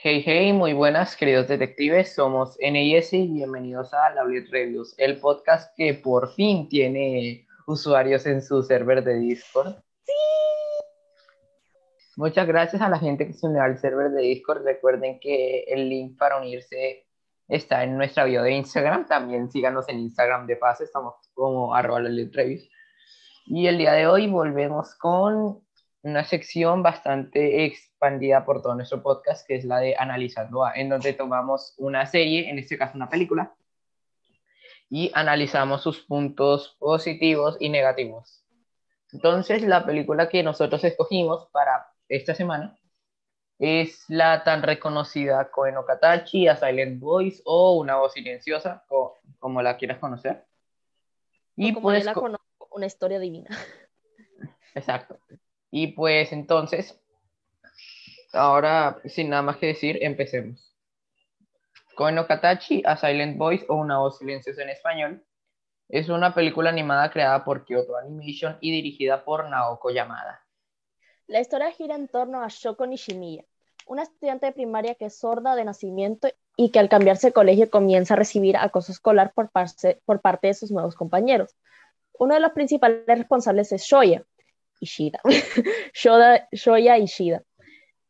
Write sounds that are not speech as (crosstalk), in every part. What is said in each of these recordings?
Hey, hey, muy buenas, queridos detectives. Somos NIS y bienvenidos a Laulet Reviews, el podcast que por fin tiene usuarios en su server de Discord. Sí. Muchas gracias a la gente que se unió al server de Discord. Recuerden que el link para unirse está en nuestra bio de Instagram. También síganos en Instagram de paso, estamos como arroba Reviews. Y el día de hoy volvemos con una sección bastante expandida por todo nuestro podcast, que es la de Analizando A, en donde tomamos una serie, en este caso una película, y analizamos sus puntos positivos y negativos. Entonces, la película que nosotros escogimos para esta semana es la tan reconocida Koen Katachi, A Silent Voice o Una voz silenciosa, como la quieras conocer. Y como pues, la conozco, una historia divina. Exacto. Y pues entonces, ahora sin nada más que decir, empecemos. Koen Katachi, A Silent Voice o Una voz silenciosa en español, es una película animada creada por Kyoto Animation y dirigida por Naoko Yamada. La historia gira en torno a Shoko Nishimiya, una estudiante de primaria que es sorda de nacimiento y que al cambiarse de colegio comienza a recibir acoso escolar por parte, por parte de sus nuevos compañeros. Uno de los principales responsables es Shoya, Ishida, (laughs) Shoya Ishida,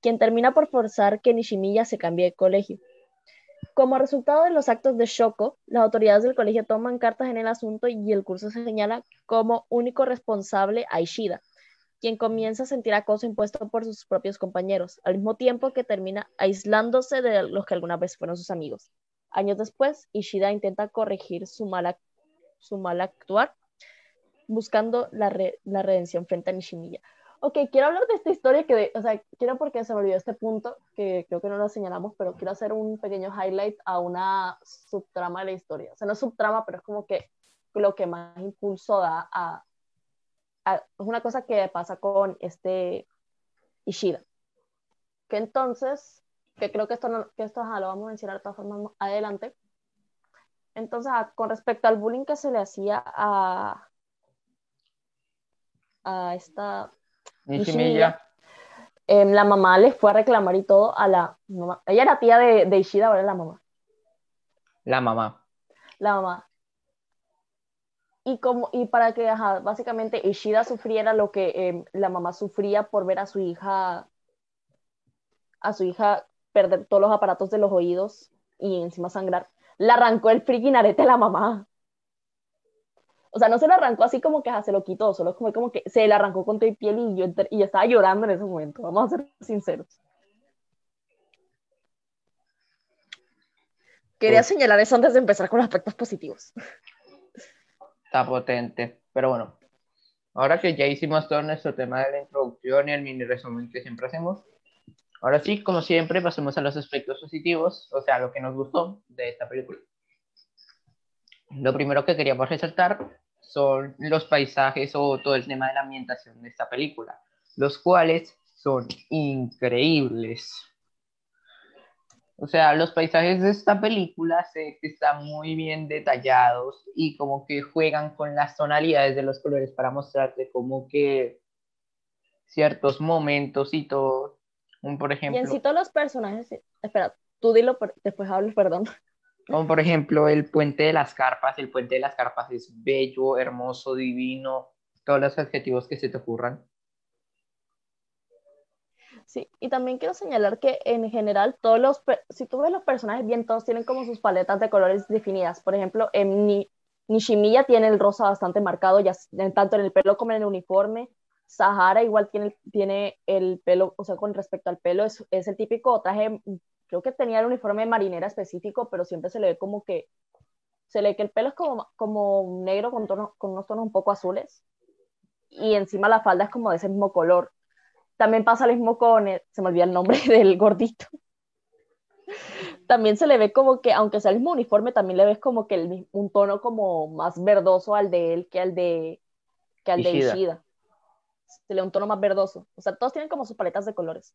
quien termina por forzar que Nishimiya se cambie de colegio. Como resultado de los actos de Shoko, las autoridades del colegio toman cartas en el asunto y el curso se señala como único responsable a Ishida, quien comienza a sentir acoso impuesto por sus propios compañeros, al mismo tiempo que termina aislándose de los que alguna vez fueron sus amigos. Años después, Ishida intenta corregir su mal, su mal actuar buscando la, la redención frente a Nishimiya. Ok, quiero hablar de esta historia que, o sea, quiero porque se me olvidó este punto, que creo que no lo señalamos, pero quiero hacer un pequeño highlight a una subtrama de la historia. O sea, no subtrama, pero es como que lo que más impulso da a, es una cosa que pasa con este Ishida. Que entonces, que creo que esto, no, que esto lo vamos a mencionar de todas formas adelante. Entonces, con respecto al bullying que se le hacía a, a esta Nishimiya, em, la mamá le fue a reclamar y todo a la mamá. Ella era tía de, de Ishida, ahora es la mamá. La mamá. La mamá. Y, como, y para que básicamente Ishida sufriera lo que em, la mamá sufría por ver a su hija a su hija perder todos los aparatos de los oídos y encima sangrar, le arrancó el freaking arete a la mamá. O sea, no se le arrancó así como que se lo quitó, solo como, como que se le arrancó con todo y piel y yo, y estaba llorando en ese momento, vamos a ser sinceros. Quería señalar eso antes de empezar con los aspectos positivos. Está potente, pero bueno, ahora que ya hicimos todo nuestro tema de la introducción y el mini resumen que siempre hacemos, ahora sí, como siempre, pasemos a los aspectos positivos, o sea, lo que nos gustó de esta película. Lo primero que queríamos resaltar son los paisajes o todo el tema de la ambientación de esta película, los cuales son increíbles. O sea, los paisajes de esta película se, están muy bien detallados y como que juegan con las tonalidades de los colores para mostrarte como que ciertos momentos y todo. Un, por ejemplo. Y en sí todos los personajes, espera, tú dilo, después hablo, (laughs) perdón. Como por ejemplo el puente de las carpas. El puente de las carpas es bello, hermoso, divino, todos los adjetivos que se te ocurran. Sí, y también quiero señalar que en general todos los, si tú ves los personajes bien, todos tienen como sus paletas de colores definidas. Por ejemplo, en Nishimiya tiene el rosa bastante marcado, ya tanto en el pelo como en el uniforme. Sahara igual tiene, tiene el pelo, o sea, con respecto al pelo, es, es el típico traje creo que tenía el uniforme de marinera específico, pero siempre se le ve como que, se le ve que el pelo es como, como negro con, con unos tonos un poco azules, y encima la falda es como de ese mismo color. También pasa lo mismo con, se me olvida el nombre (laughs) del gordito. También se le ve como que, aunque sea el mismo uniforme, también le ves como que el, un tono como más verdoso al de él que al de, que al de Ishida. Se le ve un tono más verdoso. O sea, todos tienen como sus paletas de colores.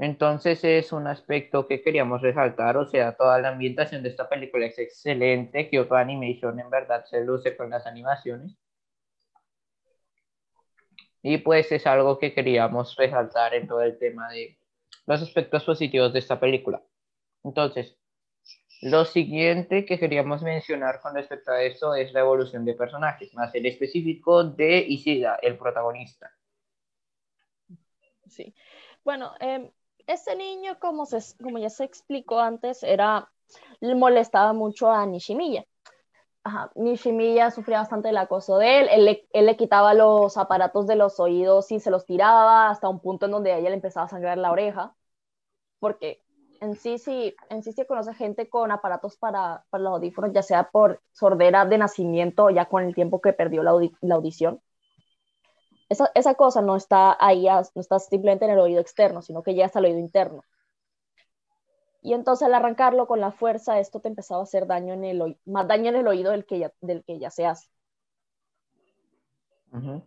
Entonces es un aspecto que queríamos resaltar, o sea, toda la ambientación de esta película es excelente, Kyoto Animation en verdad se luce con las animaciones. Y pues es algo que queríamos resaltar en todo el tema de los aspectos positivos de esta película. Entonces, lo siguiente que queríamos mencionar con respecto a eso es la evolución de personajes, más en específico de Isida, el protagonista. Sí. Bueno, eh, ese niño, como, se, como ya se explicó antes, era molestaba mucho a Nishimiya. Ajá, sufría bastante el acoso de él. Él le, él le, quitaba los aparatos de los oídos y se los tiraba hasta un punto en donde a ella le empezaba a sangrar la oreja. Porque en sí, sí, en sí se conoce gente con aparatos para, para los audífonos, ya sea por sordera de nacimiento o ya con el tiempo que perdió la, la audición. Esa, esa, cosa no está ahí, no está simplemente en el oído externo, sino que ya está el oído interno. Y entonces al arrancarlo con la fuerza, esto te empezaba a hacer daño en el más daño en el oído del que ya, del que ya se hace. Uh -huh.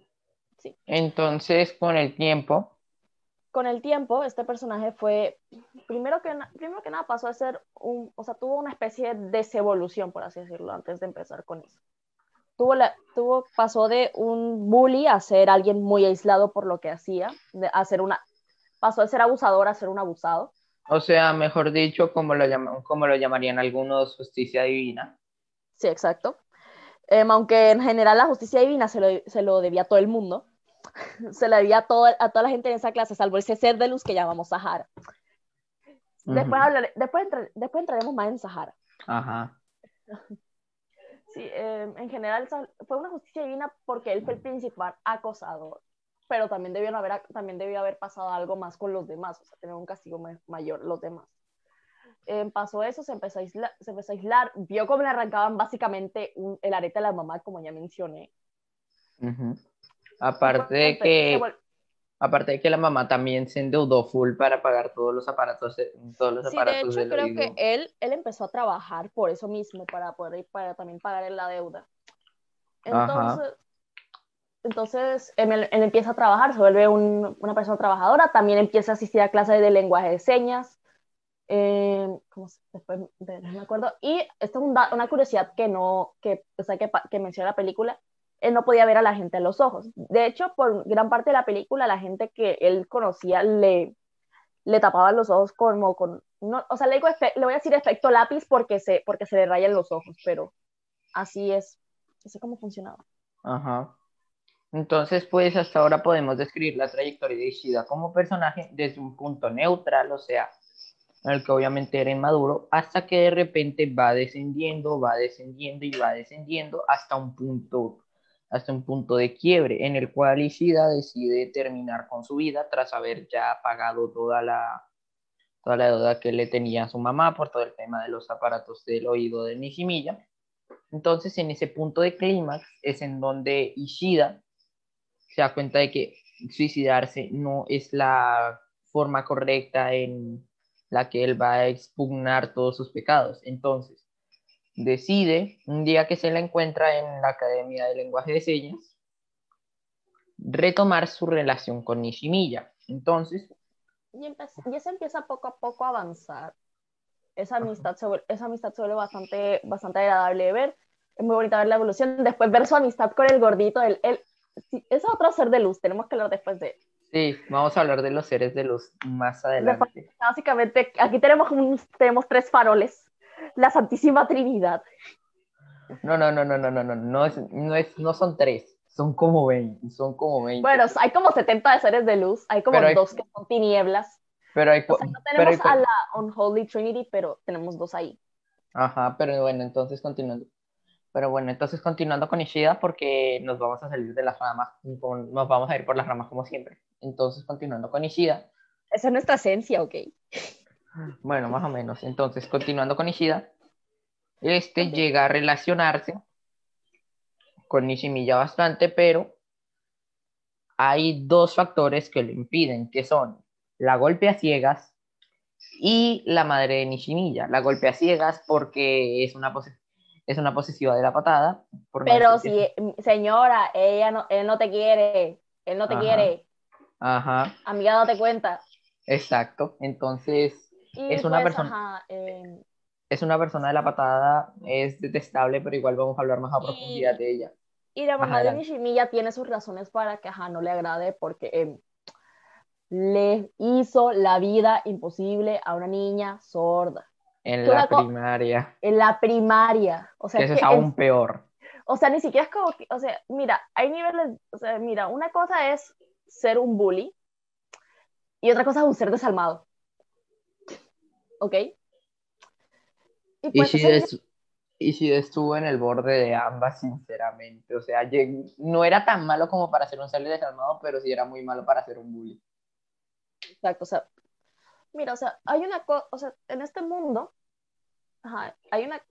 sí. Entonces, con el tiempo, con el tiempo, este personaje fue, primero que, primero que nada, pasó a ser un, o sea, tuvo una especie de desevolución, por así decirlo, antes de empezar con eso. Tuvo, la, tuvo pasó de un bully a ser alguien muy aislado por lo que hacía, de, a ser una, pasó de ser abusador a ser un abusado. O sea, mejor dicho, como lo, llaman, como lo llamarían algunos, justicia divina. Sí, exacto. Eh, aunque en general la justicia divina se lo, se lo debía a todo el mundo (laughs) se la debía a, todo, a toda la gente en esa clase, salvo ese ser de luz que llamamos Sahara. Después, uh -huh. hablaré, después, entra, después entraremos más en Sahara. Ajá. (laughs) Sí, eh, en general fue una justicia divina porque él fue el principal acosador, pero también debió haber, también debió haber pasado algo más con los demás, o sea, tener un castigo mayor los demás. Eh, pasó eso, se empezó, a aislar, se empezó a aislar, vio cómo le arrancaban básicamente un, el arete a la mamá, como ya mencioné. Uh -huh. Aparte de que, aparte de que la mamá también se endeudó full para pagar todos los aparatos, todos los sí, aparatos de hecho, del creo oído. que él, él empezó a trabajar por eso mismo, para poder para también pagar la deuda. Entonces, Ajá. entonces él, él, empieza a trabajar, se vuelve un, una persona trabajadora, también empieza a asistir a clases de lenguaje de señas. Eh, ¿cómo se, después de, no me acuerdo. Y esto es un, una curiosidad que no, que, o sea, que, que menciona la película, él no podía ver a la gente a los ojos. De hecho, por gran parte de la película, la gente que él conocía le, le tapaba los ojos como con... No, o sea, le, digo le voy a decir efecto lápiz porque se, porque se le rayan los ojos, pero así es. Así cómo funcionaba. Ajá. Entonces, pues hasta ahora podemos describir la trayectoria de Ishida como personaje desde un punto neutral, o sea, en el que obviamente era inmaduro, hasta que de repente va descendiendo, va descendiendo y va descendiendo hasta un punto hasta un punto de quiebre en el cual Ishida decide terminar con su vida tras haber ya pagado toda la, toda la deuda que le tenía a su mamá por todo el tema de los aparatos del oído de Nishimiya. Entonces, en ese punto de clímax es en donde Ishida se da cuenta de que suicidarse no es la forma correcta en la que él va a expugnar todos sus pecados. Entonces, decide, un día que se la encuentra en la Academia de Lenguaje de Señas, retomar su relación con Nishimiya. Entonces... Y, y eso empieza poco a poco a avanzar. Esa amistad, se vuelve, esa amistad se vuelve bastante, bastante agradable de ver. Es muy bonita ver la evolución. Después ver su amistad con el gordito. El, el, es otro ser de luz. Tenemos que hablar después de él. Sí, vamos a hablar de los seres de luz más adelante. Básicamente, aquí tenemos, un, tenemos tres faroles la Santísima Trinidad. No, no, no, no, no, no, no, no, es, no, es, no son tres, son como 20, son como 20. Bueno, hay como 70 de seres de luz, hay como hay, dos que son tinieblas. Pero hay, o sea, no tenemos hay, a la Unholy Trinity, pero tenemos dos ahí. Ajá, pero bueno, entonces continuando. Pero bueno, entonces continuando con Ishida, porque nos vamos a salir de las ramas, nos vamos a ir por las ramas como siempre. Entonces, continuando con Ishida. Esa es nuestra esencia, ok. Bueno, más o menos. Entonces, continuando con Ishida, este llega a relacionarse con Nishimiya bastante, pero hay dos factores que lo impiden, que son la golpe a ciegas y la madre de Nishimiya. La golpe a ciegas porque es una, es una posesiva de la patada. pero si, señora, ella no, él no te quiere, él no te Ajá. quiere. Ajá. Amiga, date cuenta. Exacto. Entonces, y es una pues, persona ajá, eh, es una persona de la patada es detestable pero igual vamos a hablar más a profundidad de ella Y la mamá de. Nishimiya tiene sus razones para que ajá, no le agrade porque em, le hizo la vida imposible a una niña sorda En la primaria. en la primaria. O sea, eso es que aún peor. o sea, ni siquiera es como que, o sea, mira, hay niveles, o sea, mira, una cosa es ser un bully y otra cosa es un ser desalmado. ¿Ok? Y Y pues si, y si estuvo en el borde de ambas, sinceramente. O sea, no era tan malo como para ser un ser desalmado, pero sí era muy malo para ser un bully. Exacto, o sea, mira, o sea, hay una cosa, o sea, en este mundo, ajá, hay una,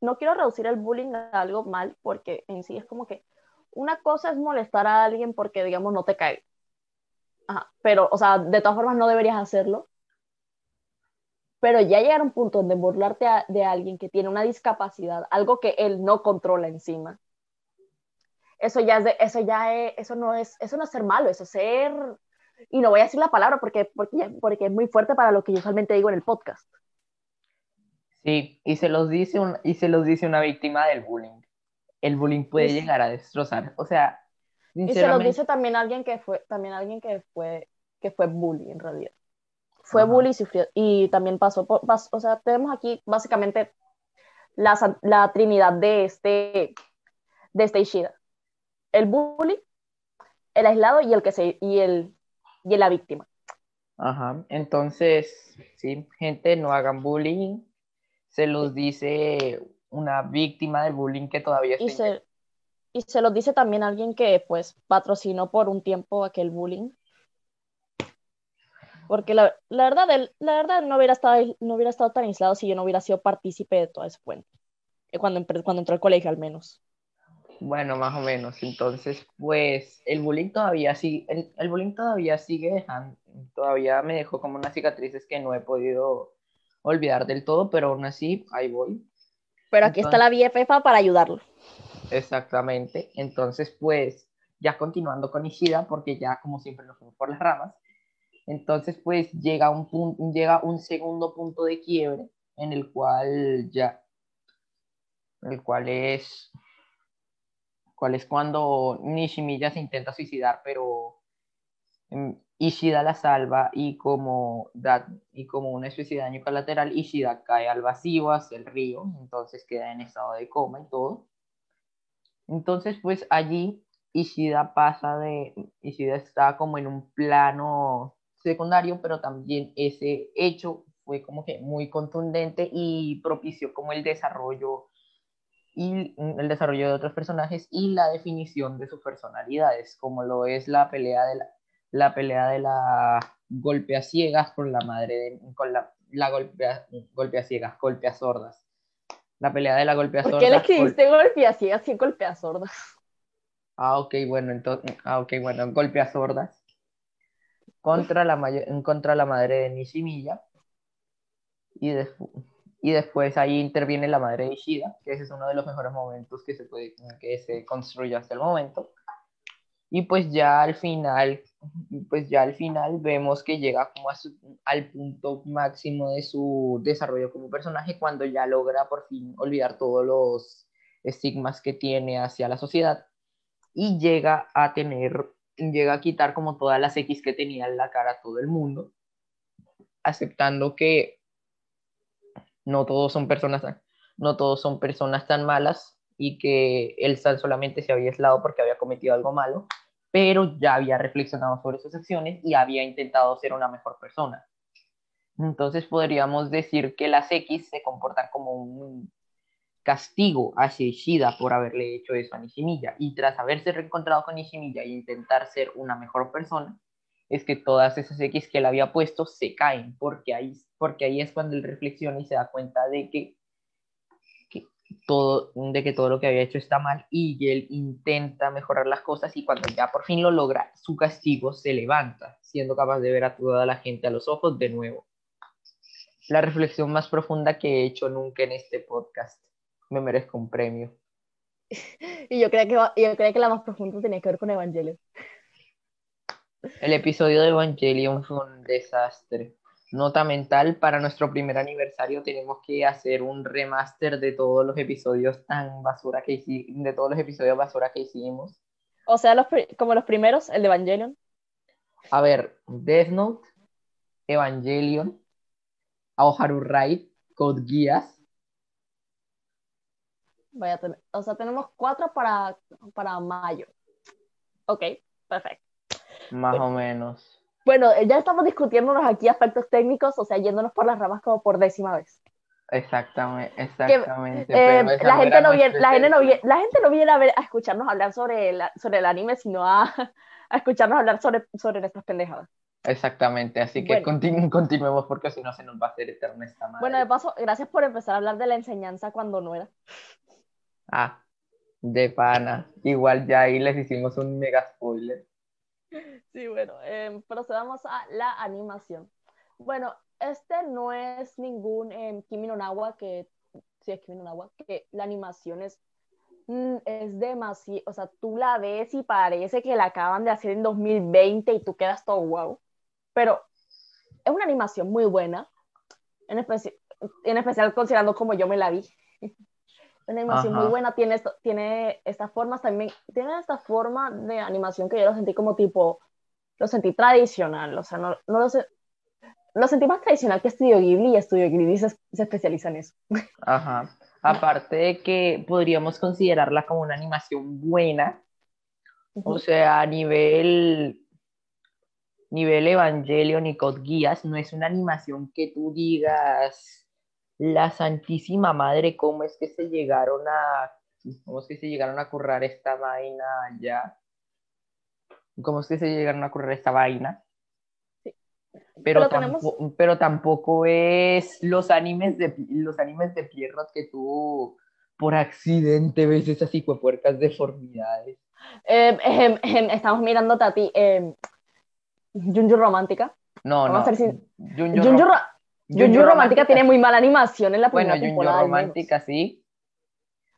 no quiero reducir el bullying a algo mal, porque en sí es como que una cosa es molestar a alguien porque, digamos, no te cae. Ajá, pero, o sea, de todas formas no deberías hacerlo. Pero ya llegar a un punto donde burlarte a- de alguien que tiene una discapacidad, algo que él no controla encima, eso ya es de, eso ya es, eso no es, eso no es ser malo, eso es ser, y no voy a decir la palabra porque, porque, porque es muy fuerte para lo que yo usualmente digo en el podcast. Sí, y se los dice, un, y se los dice una víctima del bullying. El bullying puede llegar a destrozar. O sea, Y se lo sinceramente, dice también alguien que fue, también alguien que fue, que fue bully en realidad. Fue Ajá. bully y sufrió, y también pasó por, o sea, tenemos aquí básicamente la, la trinidad de este, de este Ishida. El bully, el aislado y el que se, y el, y la víctima. Ajá, entonces, sí, gente, no hagan bullying. Se los dice una víctima del bullying que todavía Y está se, y se lo dice también alguien que pues patrocinó por un tiempo aquel bullying. Porque la, la verdad, él- la verdad no hubiera estado, no hubiera estado tan aislado si yo no hubiera sido partícipe de todo ese cuento. Eh, Cuando, cuando entró al colegio al menos. Bueno, más o menos. Entonces, pues el bullying todavía sigue, el, el bullying todavía sigue dejando, todavía me dejó como unas cicatrices que no he podido olvidar del todo, pero aún así, ahí voy. Pero aquí está la BFF para ayudarlo. Exactamente. Entonces, pues, ya continuando con Ishida, porque ya como siempre nos fuimos por las ramas. Entonces, pues, llega un punto, llega un segundo punto de quiebre en el cual ya, el cual es, cual es cuando Nishimiya se intenta suicidar, pero mm, Ishida la salva y como, y como un suicidio de daño colateral, Ishida cae al vacío hacia el río, entonces queda en estado de coma y todo. Entonces, pues allí Ishida pasa de, Ishida está como en un plano secundario, pero también ese hecho fue como que muy contundente y propició como el desarrollo y el desarrollo de otros personajes y la definición de sus personalidades, como lo es la pelea de la, la pelea de la golpe a ciegas con la madre de, con la, la golpe, a, golpe a ciegas, golpe a sordas. La pelea de la golpe a ¿Por sordas. qué le escribiste golpe así, así golpe a sordas? Ah, ok, bueno, entonces, ah, ok, bueno, golpe a sordas. Contra la, contra la madre de Nishimiya. Y, de, y después ahí interviene la madre de Ishida, que ese es uno de los mejores momentos que se, puede, que se construyó hasta el momento. Y pues ya al final, pues ya al final vemos que llega como a su, al punto máximo de su desarrollo como personaje cuando ya logra por fin olvidar todos los estigmas que tiene hacia la sociedad y llega a tener, llega a quitar como todas las X que tenía en la cara todo el mundo, aceptando que no todos son personas tan, no todos son personas tan malas y que él solamente se había aislado porque había cometido algo malo, pero ya había reflexionado sobre sus acciones y había intentado ser una mejor persona. Entonces podríamos decir que las X se comportan como un castigo hacia Ishida por haberle hecho eso a Nishimiya. Y tras haberse reencontrado con Nishimiya e intentar ser una mejor persona, es que todas esas X que él había puesto se caen, porque ahí, porque ahí es cuando él reflexiona y se da cuenta de que, que, todo, de que todo lo que había hecho está mal y él intenta mejorar las cosas y cuando ya por fin lo logra, su castigo se levanta, siendo capaz de ver a toda la gente a los ojos de nuevo. La reflexión más profunda que he hecho nunca en este podcast me merezco un premio. (laughs) Y yo creo que, yo creo que la más profunda tenía que ver con Evangelion. El episodio de Evangelion fue un desastre. nota mental, para nuestro primer aniversario tenemos que hacer un remaster de todos los episodios tan basura que hicimos, de todos los episodios basura que hicimos. O sea, los como los primeros, el de Evangelion. A ver, Death Note, Evangelion, Aoharu Raid, Code Geass. Vaya, o sea, tenemos cuatro para, para mayo. Ok, perfecto. Más o menos. Bueno, ya estamos discutiéndonos aquí aspectos técnicos, o sea, yéndonos por las ramas como por décima vez. Exactamente, exactamente. Eh, la, gente no viene, la, gente no viene, la gente no viene a, ver, a escucharnos hablar sobre, sobre el anime, sino a, (laughs) a escucharnos hablar sobre, sobre nuestras pendejadas. Exactamente, así que continuemos porque si no se nos va a hacer eterna esta madre. Bueno, de paso, gracias por empezar a hablar de la enseñanza cuando no era. Ah, de pana. Igual ya ahí les hicimos un mega spoiler. Sí, bueno, em, procedamos a la animación. Bueno, este no es ningún eh, Kimi no Nawa, que sí es Kimi no Nawa, que la animación es, mm, es demasiado, o sea, tú la ves y parece que la acaban de hacer en 2020 y tú quedas todo guau. Pero es una animación muy buena, en, en especial considerando como yo me la vi. Una animación muy buena, tiene, esto, tiene estas formas también, tiene esta forma de animación que yo lo sentí como tipo, lo sentí tradicional, o sea, no, no lo sé, lo sentí más tradicional que Estudio Ghibli y Estudio Ghibli se, se especializa en eso. (laughs) Ajá. Aparte de que podríamos considerarla como una animación buena, o sea, a nivel nivel Evangelion y Code Geass, no es una animación que tú digas la Santísima Madre, ¿cómo es que se llegaron a cómo es que se llegaron a currar esta vaina ya? ¿Cómo es que se llegaron a currar esta vaina? Pero, pero, tampoco, es los animes de los animes de Pierrot que tú por accidente ves esas puercas deformidades. Eh, em, em, estamos mirando a ti. Eh, Junju Romántica. No, no. Junju, Romántica tiene muy mala animación en la primera bueno, temporada. Romántica sí.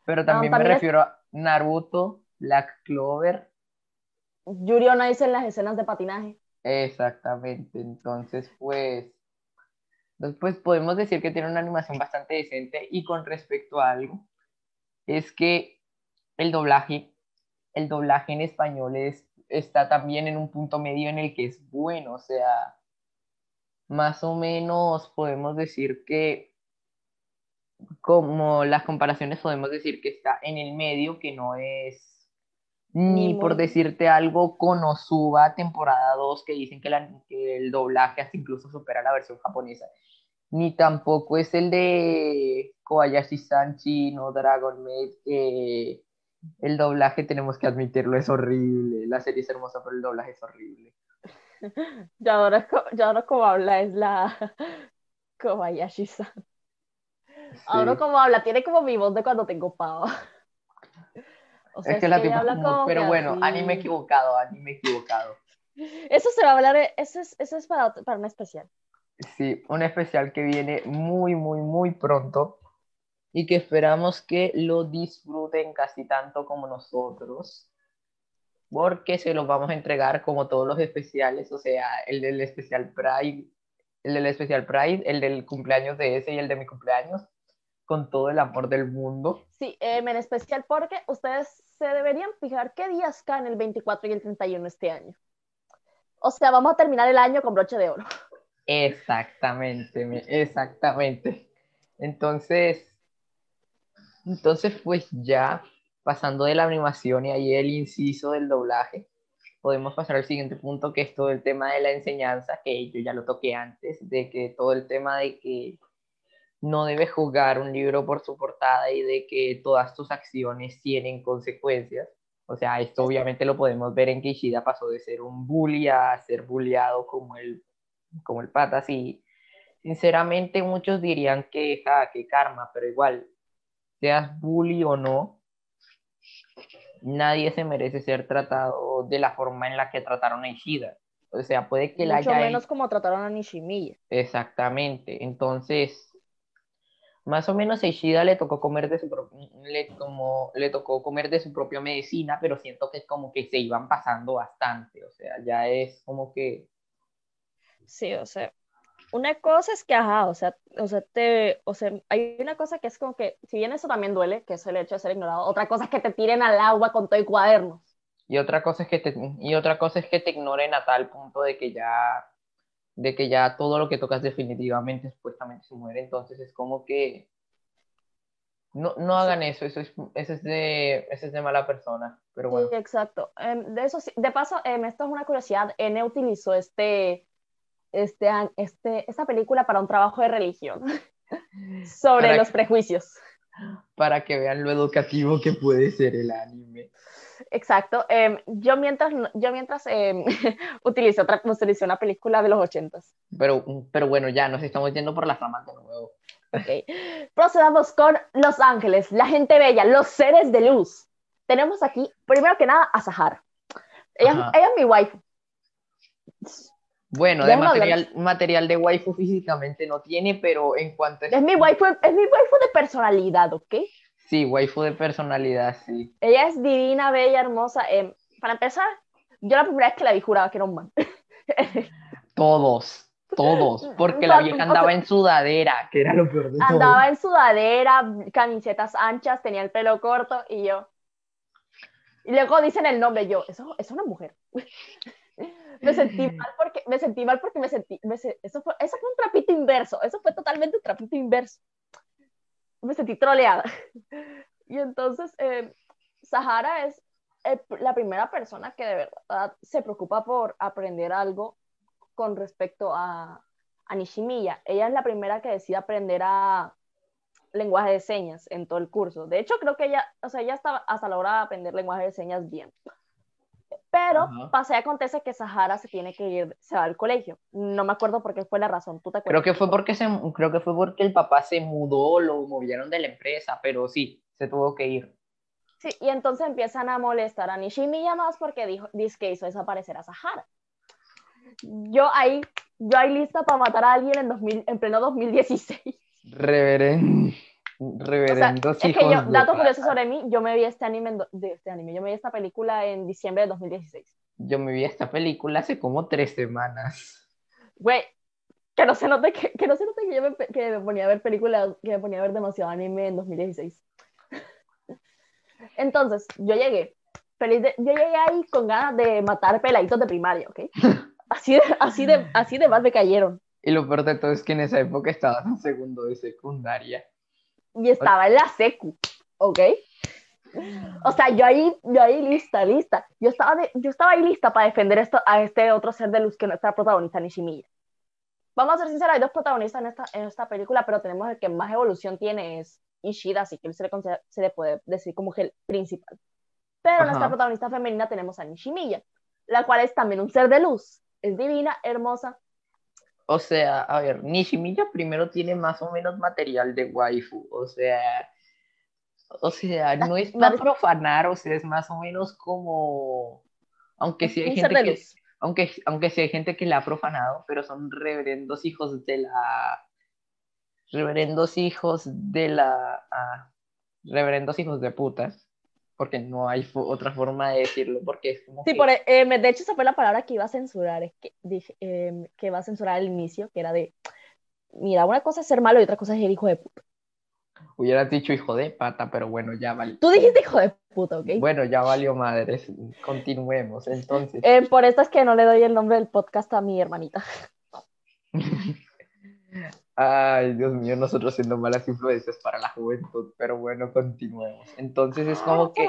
Pero también, me refiero a Naruto, Black Clover. Yuri on Ice en las escenas de patinaje. Exactamente, entonces pues, pues podemos decir que tiene una animación bastante decente y con respecto a algo, es que el doblaje, el doblaje en español es, está también en un punto medio en el que es bueno, o sea, más o menos podemos decir que como las comparaciones podemos decir que está en el medio, que no es ni por decirte algo, Konosuba temporada 2, que dicen que, el doblaje hasta incluso supera la versión japonesa. Ni tampoco es el de Kobayashi-san no Dragon Maid, que el doblaje, tenemos que admitirlo, es horrible. La serie es hermosa, pero el doblaje es horrible. (laughs) Ya ahora, ya como habla es la (laughs) Kobayashi-san. Ahora como habla, tiene como mi voz de cuando tengo pavo (laughs) es que la tipo pero bueno, anime equivocado, anime equivocado. Eso se va a hablar, eso es, eso es para, para un especial. Sí, un especial que viene muy, muy, muy pronto y que esperamos que lo disfruten casi tanto como nosotros, porque se los vamos a entregar como todos los especiales, o sea, el del especial Pride, el del especial Pride, el del cumpleaños de ese y el de mi cumpleaños, con todo el amor del mundo. Sí, em, en especial porque ustedes se deberían fijar qué días caen el 24 y el 31 este año. O sea, vamos a terminar el año con broche de oro. Exactamente, exactamente. Entonces, entonces pues ya pasando de la animación y ahí el inciso del doblaje, podemos pasar al siguiente punto que es todo el tema de la enseñanza, que yo ya lo toqué antes, de que todo el tema de que no debes juzgar un libro por su portada y de que todas tus acciones tienen consecuencias. O sea, esto obviamente lo podemos ver en que Ishida pasó de ser un bully a ser bulliado como el, como el pata. Sí, sinceramente muchos dirían que, ja, que karma, pero igual, seas bully o no, nadie se merece ser tratado de la forma en la que trataron a Ishida. O sea, puede que la haya... menos como trataron a Nishimiya. Exactamente. Entonces, más o menos a Ishida le tocó comer de su le, como, le tocó comer de su propia medicina, pero siento que es como que se iban pasando bastante, o sea, ya es como que... Sí, o sea, una cosa es que, ajá, o sea, o sea, te, o sea, hay una cosa que es como que, si bien eso también duele, que es el hecho de ser ignorado, otra cosa es que te tiren al agua con todo el cuaderno. Y otra cosa es que te, y otra cosa es que te ignoren a tal punto de que ya, de que ya todo lo que tocas definitivamente supuestamente se muere. Entonces es como que no, no hagan eso, eso es, eso es de, eso es de mala persona. Pero bueno. Sí, exacto. Em, de eso de paso, em, esto es una curiosidad. N utilizó este, este, este, esta película para un trabajo de religión (laughs) sobre Para los que- prejuicios. Para que vean lo educativo que puede ser el anime. Exacto. Em, yo mientras, yo mientras em, (laughs) utilicé, otra, utilicé una película de los ochentas. Pero, pero bueno, ya nos estamos yendo por las ramas de nuevo. Ok. Procedamos con Los Ángeles, la gente bella, los seres de luz. Tenemos aquí, primero que nada, a Sahara. Ella, ella es mi wife. Bueno, de hablar. material, material de waifu físicamente no tiene, pero en cuanto a... Es mi waifu, es mi waifu de personalidad, ¿ok? Sí, waifu de personalidad, sí. Ella es divina, bella, hermosa. Em, para empezar, yo la primera vez que la vi juraba que era un man. (laughs) Todos, todos. Porque la vieja andaba en sudadera, que era lo peor de todo. Andaba en sudadera, camisetas anchas, tenía el pelo corto y yo. Y luego dicen el nombre, yo, eso es una mujer. Me sentí (laughs) mal porque me sentí mal porque me sentí, me se- eso fue, eso fue un trapito inverso, eso fue totalmente un trapito inverso. Me sentí troleada. (laughs) y entonces, eh, Sahara es el- la primera persona que de verdad se preocupa por aprender algo con respecto a, a Nishimiya. Ella es la primera que decide aprender a lenguaje de señas en todo el curso. De hecho, creo que ella, o sea, ella estaba hasta la hora de aprender lenguaje de señas bien. Pero Ajá. pasa y acontece que Sahara se tiene que ir, se va al colegio. No me acuerdo por qué fue la razón. ¿Tú te Creo que fue porque se, creo que fue porque el papá se mudó, lo movieron de la empresa, pero sí, se tuvo que ir. Sí, y entonces empiezan a molestar a Nishimiya más porque dijo, dice que hizo desaparecer a Sahara. Yo ahí, yo ahí lista para matar a alguien en, 2000, en pleno 2016. Reveren- O sea, reverendos es que yo, dato curioso sobre mí, yo me vi este anime, de este anime, yo me vi esta película en diciembre de 2016. Yo me vi esta película hace como tres semanas. Güey, que no se note que, que no se note que yo me, que me ponía a ver películas, que me ponía a ver demasiado anime en 2016. Entonces, yo llegué, feliz de, yo llegué ahí con ganas de matar peladitos de primaria, ¿ok? (laughs) Así de, así de, así de más me cayeron. Y lo peor de todo es que en esa época estaba en segundo de secundaria. Y estaba en la secu, ¿ok? O sea, yo ahí, yo ahí lista, lista. Yo estaba, de- yo estaba ahí lista para defender esto, a este otro ser de luz que nuestra protagonista Nishimiya. Vamos a ser sinceros, hay dos protagonistas en esta, en esta película, pero tenemos el que más evolución tiene es Ishida, así que él se le, se le puede decir como que el principal. Pero Ajá. nuestra protagonista femenina tenemos a Nishimiya, la cual es también un ser de luz. Es divina, hermosa. O sea, a ver, Nishimiya primero tiene más o menos material de waifu. O sea, o sea, no es para profanar, o sea, es más o menos como. Aunque sí hay gente que. Aunque, aunque sí hay gente que la ha profanado, pero son reverendos hijos de la. Reverendos hijos de la. ah, reverendos hijos de putas. Porque no hay otra forma de decirlo, porque es como. Sí, que- por, eh, de hecho, esa fue la palabra que iba a censurar, es que dije eh, que iba a censurar al inicio, que era de, mira, una cosa es ser malo y otra cosa es ser hijo de puta. Hubieras dicho hijo de pata, pero bueno, ya valió. Tú dijiste hijo de puta, ¿ok? Bueno, ya valió madres. Continuemos. Entonces, Eh, por esto es que no le doy el nombre del podcast a mi hermanita. (laughs) ay, Dios mío, nosotros siendo malas influencias para la juventud, pero bueno, continuemos. Entonces es como que,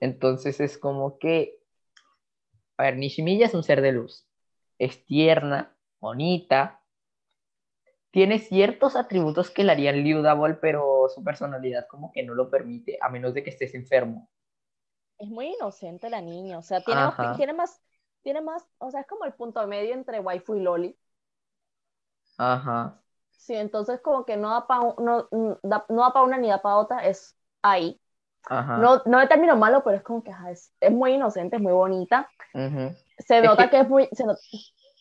entonces es como que, a ver, Nishimiya es un ser de luz. Es tierna, bonita, tiene ciertos atributos que le harían liudable, pero su personalidad como que no lo permite, a menos de que estés enfermo. Es muy inocente la niña, o sea, tiene, tiene más, tiene más, o sea, es como el punto medio entre waifu y loli. Ajá. Sí, entonces como que no da para no, mm, no da pa una ni da para otra, es ahí. Ajá. No, no de término malo, pero es como que ajá, es, es muy inocente, es muy bonita. ujú. Se Es nota que- que, es muy, se nota-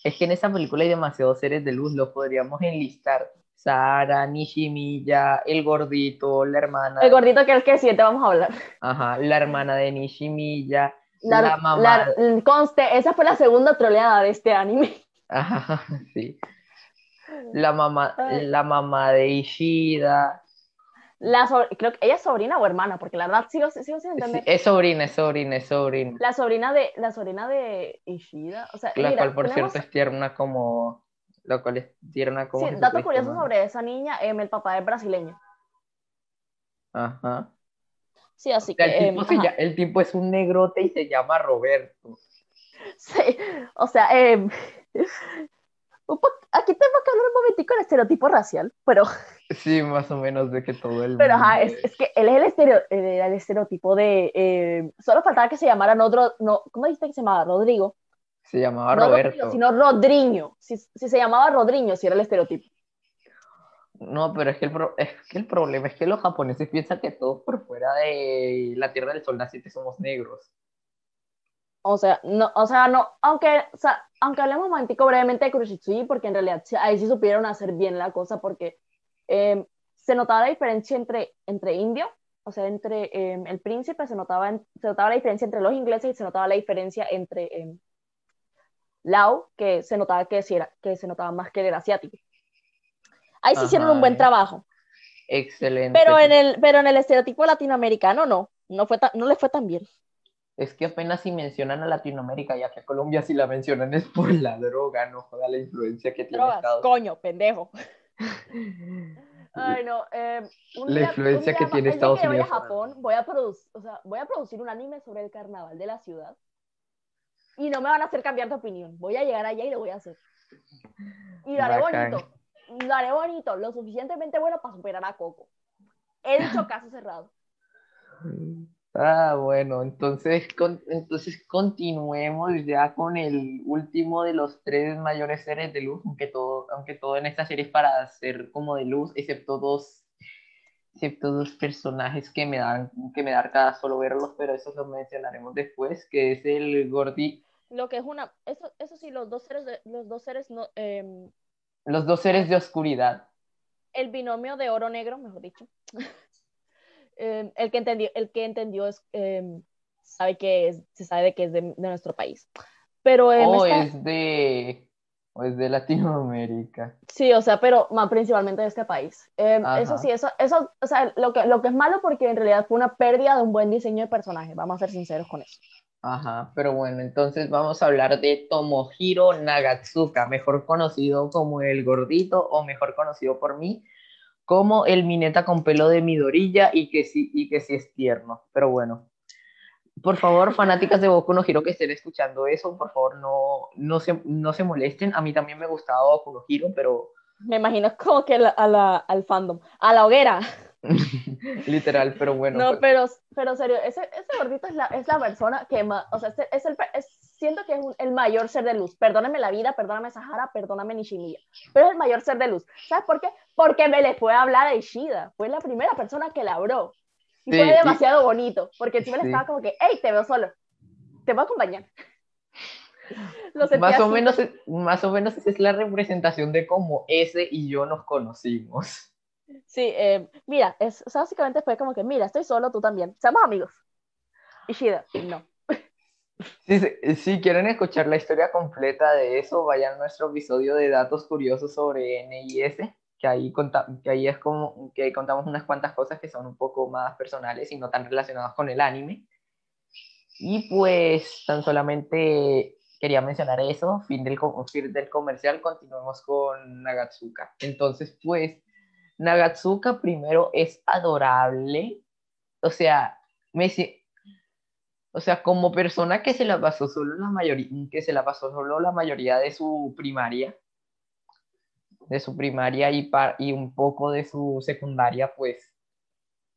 Es que en esa película hay demasiados seres de luz, lo podríamos enlistar. Sara, Nishimiya, el gordito, la hermana, el gordito que es el que siguiente vamos a hablar. ajá, la hermana de Nishimiya, La, la mamá. la- conste, esa fue la segunda troleada de este anime. Ajá, (laughs) sí. La mamá, Ay. la mamá de Ishida. La so- creo que ella es sobrina o hermana, porque la verdad sigo, sigo sin Sí, entender. es sobrina, es sobrina, es sobrina. La sobrina de, la sobrina de Ishida, o sea, La mira, cual, por tenemos- cierto, es tierna como. Lo cual es tierna como. sí, dato curioso ¿no? sobre esa niña, em, el papá es brasileño. Ajá. Sí, así O sea, que, el, em, tipo el tipo es un negrote y se llama Roberto. Sí, o sea, em, (laughs) un po- aquí tengo que hablar un momentico del estereotipo racial, pero, (laughs) Sí, más o menos de que todo el pero ajá, es, es que él es el, estereo- el estereotipo de, em, solo faltaba que se llamara no, Ro- no ¿cómo dijiste que se llamaba? Rodrigo. se llamaba no Roberto. Rodrigo, sino Rodriño. Si, si se llamaba Rodriño, si era el estereotipo. No, pero es que, el pro- es que el problema es que los japoneses piensan que todos por fuera de la Tierra del Sol naciente somos negros. O sea, no, o sea, no, aunque, o sea, aunque hablemos un momentico brevemente de Kuroshitsuji, porque en realidad ahí sí supieron hacer bien la cosa, porque eh, se notaba la diferencia entre, entre indio, o sea, entre eh, el príncipe, se notaba, se notaba la diferencia entre los ingleses y se notaba la diferencia entre eh, Lao, que se notaba que, sí era, que se notaba más que era asiático. Ahí sí hicieron un buen eh. trabajo, Excelente. pero en el, pero en el estereotipo latinoamericano no, no, fue tan- no le fue tan bien. Es que apenas si mencionan a Latinoamérica, ya que a Colombia si la mencionan es por la droga, no joda la influencia que tiene Drogas, Estados coño, pendejo. (laughs) Ay, no. eh, un La día- influencia un que tiene Estados que Unidos. a Japón, voy a, producir, o sea, voy a producir un anime sobre el carnaval de la ciudad. Y no me van a hacer cambiar de opinión. Voy a llegar allá y lo voy a hacer. Y lo haré Bacán. bonito. Lo haré bonito, lo suficientemente bueno para superar a Coco. He dicho caso cerrado. (laughs) Ah, bueno, entonces, con- entonces continuemos ya con el último de los tres mayores seres de luz, aunque todo, aunque todo en esta serie es para ser como de luz, excepto dos, excepto dos personajes que me dan, que me da arcada solo verlos, pero eso lo mencionaremos después, que es el Gordi, Lo que es una. Eso, eso sí, los dos seres, de- los dos seres no, em, los dos seres de oscuridad. el binomio de oro negro, mejor dicho. (laughs) Eh, el, que entendió, el que entendió es, eh, sabe que es, se sabe de que es de, de nuestro país. Pero em, O esta- es de, o es de Latinoamérica. sí, o sea, pero más principalmente de este país. Eh, Ajá. eso sí, eso, eso, o sea, lo que, lo que es malo porque en realidad fue una pérdida de un buen diseño de personaje, vamos a ser sinceros con eso. Ajá, pero bueno, entonces vamos a hablar de Tomohiro Nagatsuka, mejor conocido como el gordito o mejor conocido por mí como el mineta con pelo de Midorilla y que sí, y que sí es tierno. Pero bueno, por favor, fanáticas de Boku no Hero que estén escuchando eso, por favor no, no, se, no se molesten. A mí también me gustaba Boku no Hero, pero Me imagino como que la- a la, al fandom, a la hoguera. (laughs) literal, pero bueno. no, pues, pero, pero serio, ese, ese gordito es la, es la persona que más, o sea, es, es el, es- siento que es un- el mayor ser de luz. Perdóname la vida, perdóname Sahara, perdóname Nishimiya, pero es el mayor ser de luz. ¿Sabes por qué? Porque me le fue a hablar a Ishida, fue la primera persona que la habló. Y Sí, fue y- demasiado bonito, porque encima le Sí. estaba como que, hey, te veo solo, te voy a acompañar. (laughs) Más o menos, más o menos es la representación de cómo ese y yo nos conocimos. Sí, eh, mira, es, o sea, básicamente fue como que, mira, estoy solo, tú también, seamos amigos. Ishida, no. Si, si- si quieren escuchar la historia completa de eso, vayan a nuestro episodio de datos curiosos sobre NIS, que ahí, conta- que ahí es como que contamos unas cuantas cosas que son un poco más personales y no tan relacionadas con el anime. Y pues tan solamente quería mencionar eso, fin del, fin del comercial, continuemos con Nagatsuka. Entonces pues Nagatsuka primero es adorable, o sea, me, o sea, como persona que se la pasó solo la mayoría, que se la pasó solo la mayoría de su primaria, de su primaria y, par- y un poco de su secundaria, pues.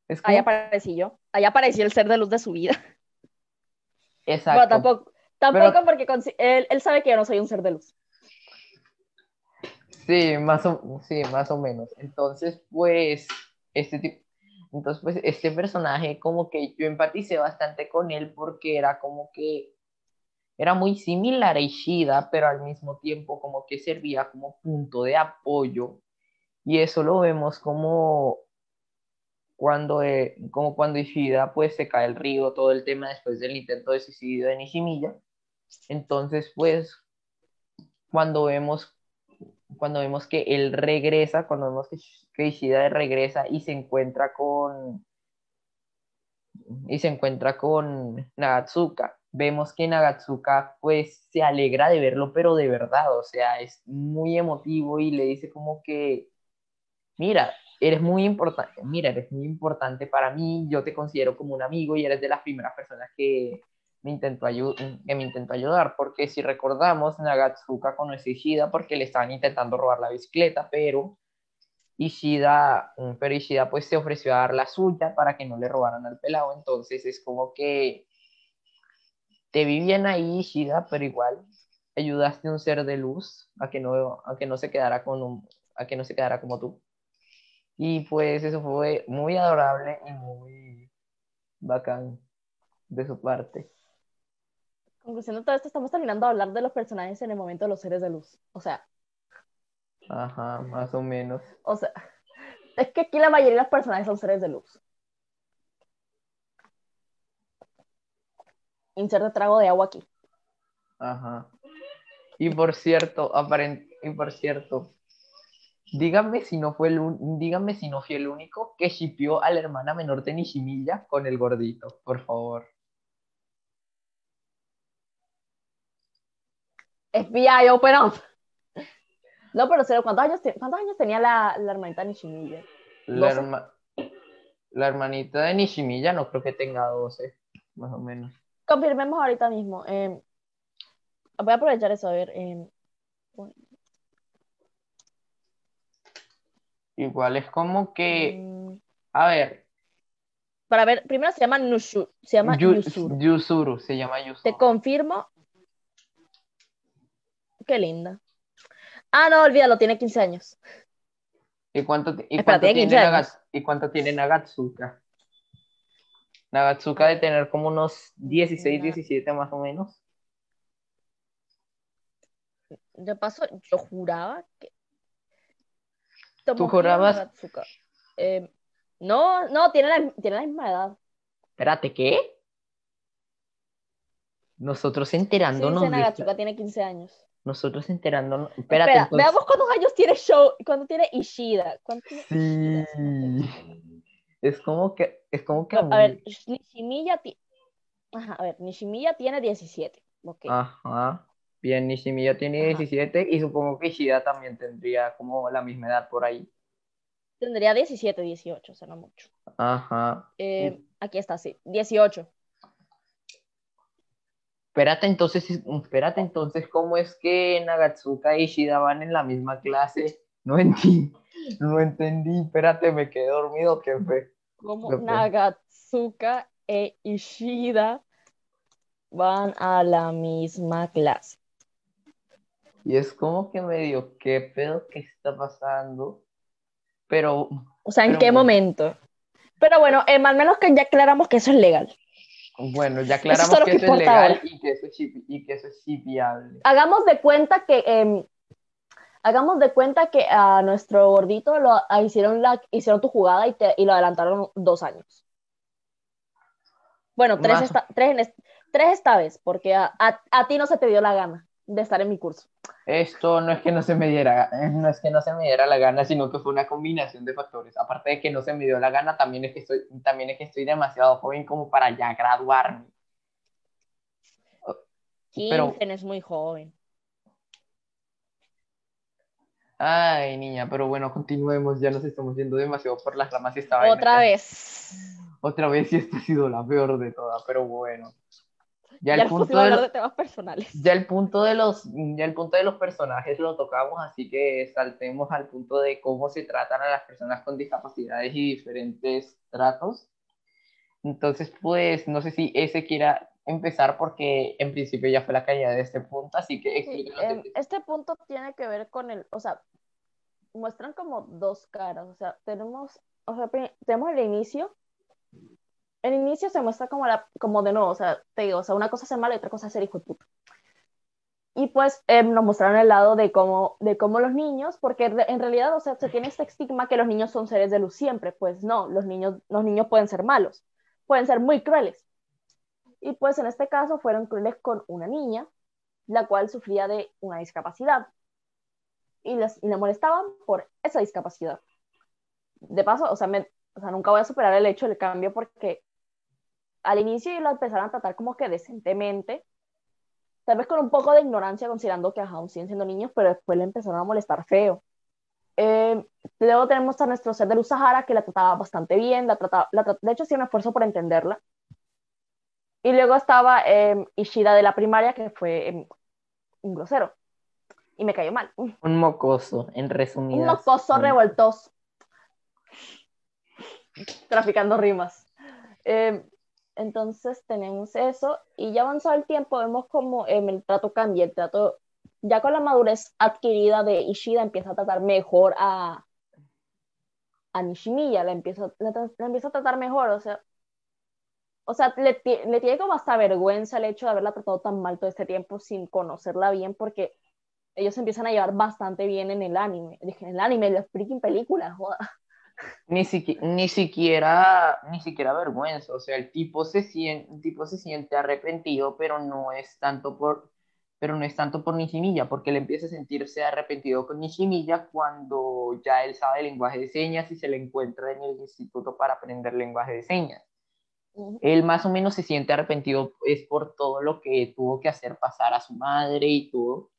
Es Ahí como- aparecí yo, ahí apareció el ser de luz de su vida. exacto. Bueno, tampoco, tampoco Pero- porque él sabe que yo no soy un ser de luz. Sí, más o, sí, más o menos. Entonces, pues, este tipo, entonces, pues, este personaje como que yo empaticé bastante con él porque era como que era muy similar a Ishida, pero al mismo tiempo como que servía como punto de apoyo. Y eso lo vemos como cuando, eh, como cuando Ishida pues se cae el río, todo el tema después del intento de suicidio de Nishimiya. Entonces, pues, cuando vemos, cuando vemos que él regresa, cuando vemos que, que Ishida regresa y se encuentra con y se encuentra con Nagatsuka. Vemos que Nagatsuka pues se alegra de verlo, pero de verdad, o sea, es muy emotivo y le dice como que, mira, eres muy importante, mira, eres muy importante para mí, yo te considero como un amigo y eres de las primeras personas que, me intentó, ayudar, porque si recordamos, Nagatsuka conoce Ishida porque le estaban intentando robar la bicicleta, pero Ishida, mm, pero Ishida pues se ofreció a dar la suya para que no le robaran al pelado, entonces es como que te vi bien ahí Ishida, pero igual ayudaste a un ser de luz a que no, a que no se quedara con un, a que no se quedara como tú. Y pues eso fue muy adorable y muy bacán de su parte conclusión de todo esto, estamos terminando de hablar de los personajes en el momento de los seres de luz. O sea. Ajá, más o menos. O sea, es que aquí la mayoría de los personajes son seres de luz. Inserte trago de agua aquí. Ajá. Y por cierto, aparent y por cierto, díganme si no fue el díganme si no fui el único que shipió a la hermana menor de Nishimiya con el gordito, por favor. FBI, open up. No, pero ¿cuántos años, cuántos años tenía la, la hermanita Nishimiya? La, la, hermanita de Nishimiya no creo que tenga 12, más o menos. Confirmemos ahorita mismo. Eh, voy a aprovechar eso, a ver. Eh, Igual es como que. Mm. A ver. Para ver, primero se llama Nushu, se llama Yusuru. Yusuru, se llama Yusuru. Te confirmo, Qué linda. Ah, no, olvídalo, tiene 15 años. ¿Y cuánto, y cuánto tiene, ¿y cuánto tiene Nagatsuka? Nagatsuka de tener como unos 16, 17 más o menos. De paso, yo juraba que. ¿Tú jurabas? Eh, no, no, tiene la, tiene la misma edad. Espérate, ¿qué? Nosotros enterándonos. Sí, Nagatsuka tiene 15 años nosotros enterándonos. Espérate, Espera, veamos cuántos años tiene Show, cuánto tiene Ishida. sí. Es como que. Es como que a ver, Nishimiya, Ajá, a ver, Nishimiya tiene 17. Okay. Ajá. Bien, Nishimiya tiene 17 y supongo que Ishida también tendría como la misma edad por ahí. Tendría 17, 18, o sea, no mucho. Ajá. Eh, aquí está, sí, 18. Espérate entonces, espérate entonces, ¿cómo es que Nagatsuka y Ishida van en la misma clase? (laughs) No entendí, no entendí, espérate, me quedé dormido, ¿qué fue? ¿Cómo Nagatsuka e Ishida van a la misma clase? Y es como que medio, ¿qué pedo que está pasando? Pero... O sea, ¿en qué momento? Pero bueno, eh, al menos que ya aclaramos que eso es legal. Bueno, ya aclaramos que, eso es legal y que eso es, y que eso es viable. Hagamos de cuenta que em, hagamos de cuenta que a nuestro gordito lo hicieron la hicieron tu jugada y, te, y lo adelantaron dos años. Bueno, tres, esta, tres, tres esta vez, porque a, a, ti no se te dio la gana de estar en mi curso. Esto no es que no se me diera, eh, no es que no se me diera la gana, sino que fue una combinación de factores. Aparte de que no se me dio la gana, también es que estoy, también es que estoy demasiado joven como para ya graduarme. Pero, es muy joven. Ay, niña, pero bueno, continuemos, ya nos estamos yendo demasiado por las ramas y estaba Otra vez. Otra vez y esta ha sido la peor de todas, pero bueno. Ya, el punto de, temas personales. Ya el punto de los, ya el punto de los personajes lo tocamos, así que saltemos al punto de cómo se tratan a las personas con discapacidades y diferentes tratos. Entonces, pues, no sé si ese quiera empezar porque en principio ya fue la caída de este punto, así que... Em, este punto tiene que ver con el, o sea, muestran como dos caras, o sea, tenemos, o sea, tenemos el inicio el inicio se muestra como, la, como de nuevo, o sea, te digo, o sea, una cosa es ser malo y otra cosa es ser hijo de puta. Y pues eh, nos mostraron el lado de cómo, de cómo los niños, porque en realidad, o sea, se tiene este estigma que los niños son seres de luz siempre, pues no, los niños, los niños pueden ser malos, pueden ser muy crueles. Y pues en este caso fueron crueles con una niña, la cual sufría de una discapacidad. Y, les, y le molestaban por esa discapacidad. De paso, o sea, me, o sea, nunca voy a superar el hecho del cambio porque al inicio la empezaron a tratar como que decentemente, tal vez con un poco de ignorancia considerando que aún siguen siendo niños, pero después le empezaron a molestar feo. Eh, luego tenemos a nuestro ser de Luz Sahara que la trataba bastante bien, la trataba, de hecho hacía un esfuerzo por entenderla. Y luego estaba eh, Ishida de la primaria que fue em, un grosero y me cayó mal. Un mocoso, en resumidas. Un mocoso revoltoso. Traficando rimas. Eh, entonces tenemos eso y ya avanzado el tiempo vemos como em, el trato cambia, el trato ya con la madurez adquirida de Ishida empieza a tratar mejor a, a Nishimiya, la empieza, la, empieza a tratar mejor, o sea, o sea, le, le, tiene como hasta vergüenza el hecho de haberla tratado tan mal todo este tiempo sin conocerla bien, porque ellos empiezan a llevar bastante bien en el anime. En el anime, en las freaking películas, joda. Ni, ni, siquiera, ni siquiera vergüenza, o sea, el tipo, se siente, el tipo se siente arrepentido, pero no es tanto por, pero no es tanto por Nishimiya, porque él empieza a sentirse arrepentido con Nishimiya cuando ya él sabe el lenguaje de señas y se le encuentra en el instituto para aprender lenguaje de señas. Él más o menos se siente arrepentido es por todo lo que tuvo que hacer pasar a su madre y todo,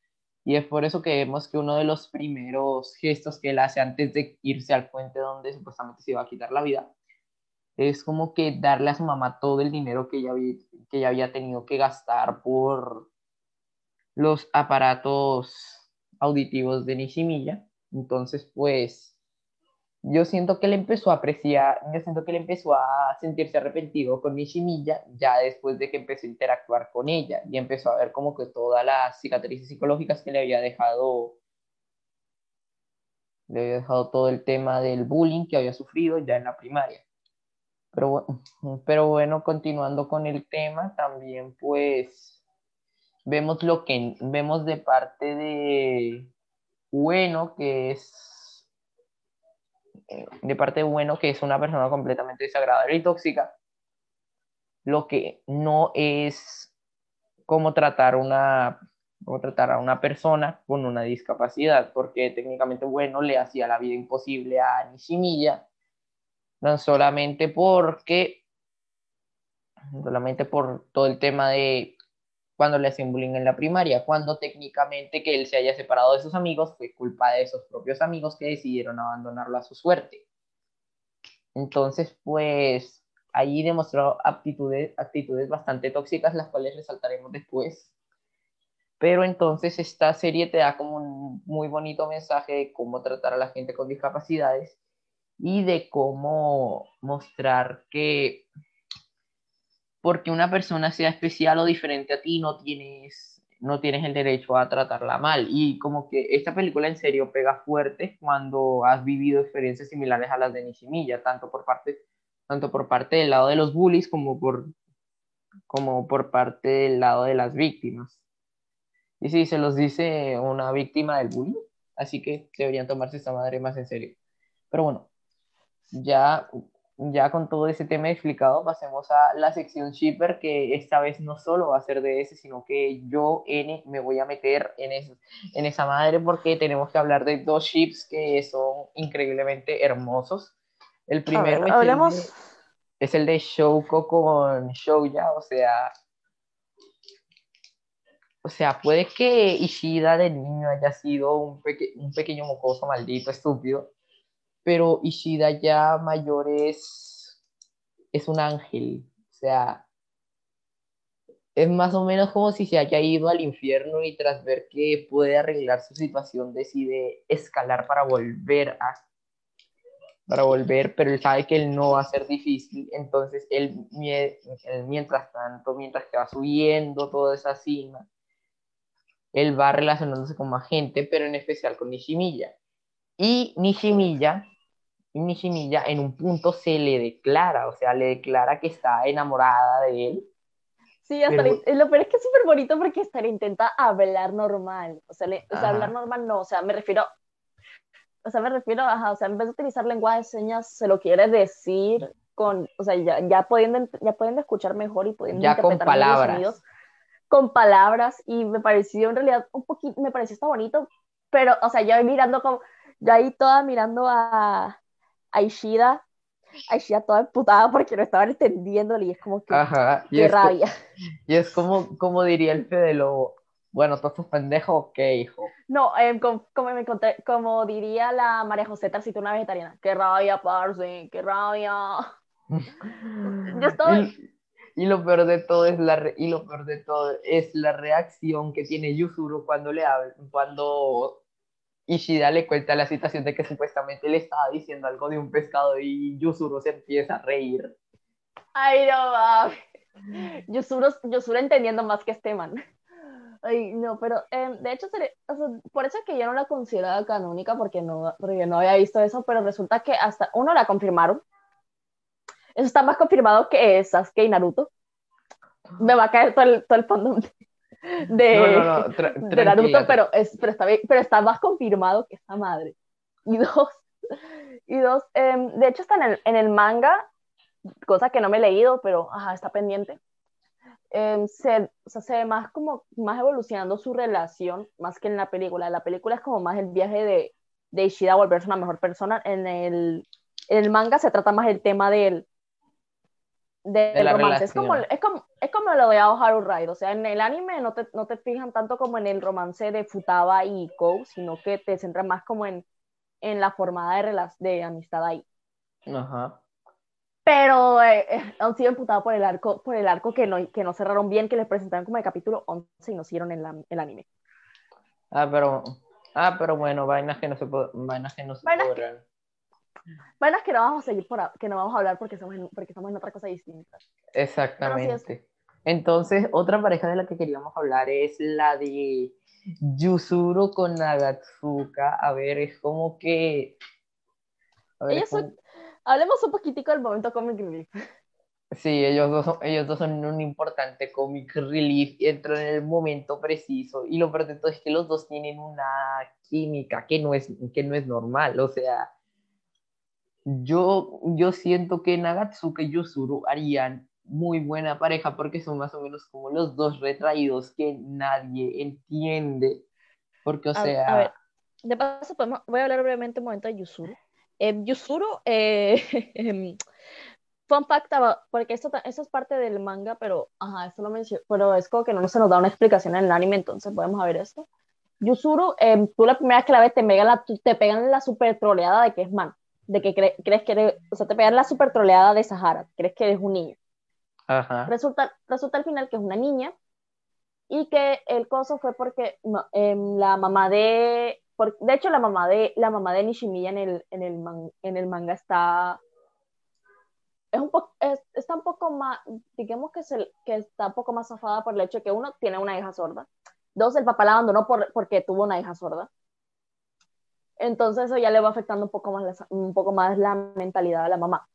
y es por eso que vemos que uno de los primeros gestos que él hace antes de irse al puente donde supuestamente se iba a quitar la vida, es como que darle a su mamá todo el dinero que ella había, que ella había tenido que gastar por los aparatos auditivos de Nishimiya. Entonces, pues, yo siento que él empezó a apreciar, yo siento que él empezó a sentirse arrepentido con Nishimiya ya después de que empezó a interactuar con ella y empezó a ver como que todas las cicatrices psicológicas que le había dejado, le había dejado todo el tema del bullying que había sufrido ya en la primaria. Pero, (laughs) pero bueno, continuando con el tema, también pues vemos lo que vemos de parte de bueno, que es de parte bueno que es una persona completamente desagradable y tóxica, lo que no es cómo tratar una cómo tratar a una persona con una discapacidad, porque técnicamente bueno le hacía la vida imposible a Nishimiya, no solamente porque solamente por todo el tema de cuando le hacen bullying en la primaria, cuando técnicamente que él se haya separado de sus amigos fue culpa de esos propios amigos que decidieron abandonarlo a su suerte. Entonces, pues ahí demostró aptitudes, actitudes bastante tóxicas, las cuales resaltaremos después. Pero entonces esta serie te da como un muy bonito mensaje de cómo tratar a la gente con discapacidades y de cómo mostrar que porque una persona sea especial o diferente a ti, no tienes, no tienes el derecho a tratarla mal. Y como que esta película en serio pega fuerte cuando has vivido experiencias similares a las de Nishimiya, tanto por parte, tanto por parte del lado de los bullies como por, como por parte del lado de las víctimas. Y sí, se los dice una víctima del bullying, así que deberían tomarse esta madre más en serio. Pero bueno, ya ya con todo ese tema explicado, pasemos a la sección shipper, que esta vez no solo va a ser de ese, sino que yo, N, me voy a meter en, en esa madre porque tenemos que hablar de dos ships que son increíblemente hermosos. El primero es, el de, es, el de, Shouko con Shouya, o sea... O sea, puede que Ishida de niño haya sido un, un pequeño mocoso maldito, estúpido, pero Ishida ya mayor es, es un ángel, o sea, es más o menos como si se haya ido al infierno y tras ver que puede arreglar su situación decide escalar para volver a para volver, pero él sabe que él no va a ser difícil, entonces él, mientras tanto, mientras que va subiendo toda esa cima, él va relacionándose con más gente, pero en especial con Nishimiya. Y Nishimiya y Nishimiya en un punto se le declara, o sea, le declara que está enamorada de él. Sí, hasta lo peor es que es súper bonito porque hasta le intenta hablar normal, o sea, o sea hablar normal no, o sea, me refiero, o sea, me refiero, ajá, o sea, en vez de utilizar lenguaje de señas, se lo quiere decir con, o sea, ya, ya, pudiendo, ya pueden escuchar mejor y pudiendo ya con palabras. con palabras y me pareció en realidad un poquito, me pareció está bonito, pero, o sea, yo mirando como, yo ahí toda mirando a, a Ishida, a Ishida toda emputada porque no estaban entendiéndole y es como que, Ajá, y qué es, rabia. y es como, como diría el Fede Lobo, bueno, todos estos pendejos, ¿qué hijo? No, em, com- como, me encontré, como diría la María José Tarcito, una vegetariana, qué rabia, parce, qué rabia. (laughs) Yo estoy, Y, y lo peor de todo es la re- y lo peor de todo es la reacción que tiene Yuzuru cuando le habla, cuando Ishida le cuenta la situación de que supuestamente le estaba diciendo algo de un pescado y Yuzuru se empieza a reír. ay, no, mames. Yosuro entendiendo más que este man. Ay, no, pero em, de hecho, o sea, por eso es que yo no la consideraba canónica, porque no, porque no había visto eso, pero resulta que hasta uno la confirmaron. Eso está más confirmado que Sasuke y Naruto. Me va a caer todo el, todo el fandom de, de, No, no, no, tra- de Naruto, pero, es, pero, está bien- pero está más confirmado que esta madre. Y dos, y dos em, de hecho está en el, en el manga, cosa que no me he leído, pero ajá, está pendiente. Em, se, o sea, se ve más como más evolucionando su relación, más que en la película. La película es como más el viaje de, de Ishida a volverse una mejor persona. En el, en el manga se trata más el tema del, del De la romance. Es como, es, como, es como lo de Haru Ride. O sea, en el anime no te, no te fijan tanto como en el romance de Futaba y Kou, sino que te centran más como en, en la formada de, de amistad ahí. Ajá. Pero eh, eh, han sido emputados por el arco, por el arco que no, que no cerraron bien, que les presentaron como el capítulo 11 y no hicieron el, el anime. Ah, pero, ah, pero bueno, vainas que no se, vainas que no se Vainas podrán. Bueno, es que no vamos a seguir por, que no vamos a hablar porque estamos en, porque estamos en otra cosa distinta. Exactamente. Entonces, otra pareja de la que queríamos hablar es la de Yuzuru con Nagatsuka. A ver, es como que. A ver, Ellos son- como- Hablemos un poquitico del momento comic relief. Sí, ellos dos, son, ellos dos son un importante comic relief y entran en el momento preciso. Y lo peor de todo es que los dos tienen una química que no es, que no es normal. O sea, yo, yo siento que Nagatsuka y Yuzuru harían muy buena pareja porque son más o menos como los dos retraídos que nadie entiende. Porque, o A- sea, a ver, de paso, podemos- voy a hablar brevemente un momento de Yuzuru. Eh, Yuzuru, (laughs) eh, em, fun fact, about- porque esto, esto es parte del manga, pero, ajá, esto lo menciono, pero es como que no se nos da una explicación en el anime, entonces podemos ver esto. Yuzuru, em, tú la primera vez que la ves te la, te pegan la super troleada de que es man, de que cre- crees que eres, o sea, te pegan la super troleada de Sahara, crees que eres un niño. ajá. Resulta, resulta al final que es una niña y que el coso fue porque em, la mamá de, por- de hecho la mamá de la mamá de Nishimiya en el, en el, man- en el manga está es un poco está un poco más digamos que, se, que está un poco más zafada por el hecho de que uno tiene una hija sorda dos el papá la abandonó por, porque tuvo una hija sorda entonces eso ya le va afectando un poco más la, un poco más la mentalidad de la mamá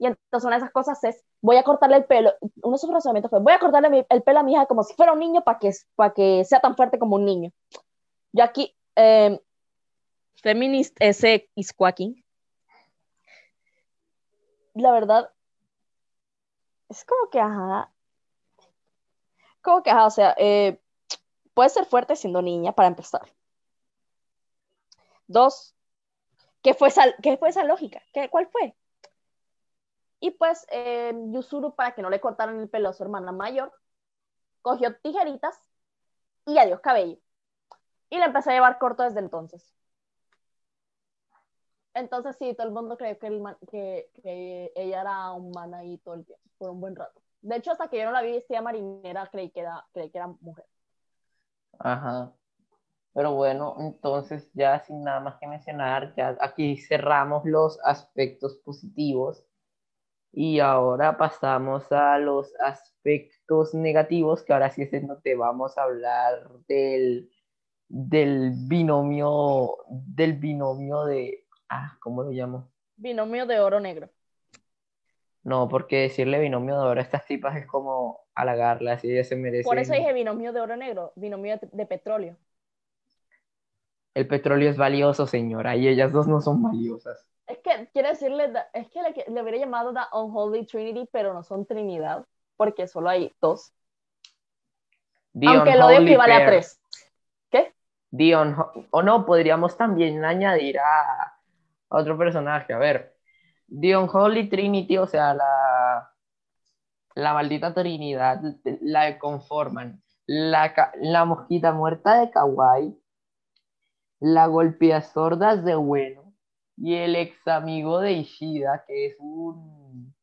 y entonces una de esas cosas es, voy a cortarle el pelo, uno de sus razonamientos fue, voy a cortarle el pelo a mi hija como si fuera un niño para que, que sea tan fuerte como un niño. Yo aquí, eh, feminist ese is quacking. La verdad, es como que, ajá, como que, o sea, eh, puede ser fuerte siendo niña para empezar. Dos, ¿qué fue esa, qué fue esa lógica? ¿Qué, ¿Cuál fue? Y pues eh, Yuzuru, para que no le cortaran el pelo a su hermana mayor, cogió tijeritas y adiós cabello. Y le empezó a llevar corto desde entonces. Entonces sí, todo el mundo creyó que, que, ella era un man ahí todo el tiempo, por un buen rato. De hecho, hasta que yo no la vi vestida marinera, creí que era, creí que era mujer. Ajá. Pero bueno, entonces ya sin nada más que mencionar, ya aquí cerramos los aspectos positivos y ahora pasamos a los aspectos negativos, que ahora sí es en donde vamos a hablar del, del binomio, del binomio de, ah, ¿cómo lo llamo? Binomio de oro negro. No, porque decirle binomio de oro a estas tipas es como halagarlas y ellas se merecen. Por eso dije binomio de oro negro, binomio de petróleo. El petróleo es valioso, señora, y ellas dos no son valiosas. Es que quiero decirle, es que le, le hubiera llamado The Unholy Trinity, pero no son Trinidad, porque solo hay dos. Aunque lo de equivale a tres. ¿Qué? Dion, o no, podríamos también añadir a, otro personaje. A ver, Dion Holy Trinity, o sea, la, la maldita Trinidad, la conforman la, la mosquita muerta de Kawaii, la golpea sordas de Bueno y el ex amigo de Ishida, que es un.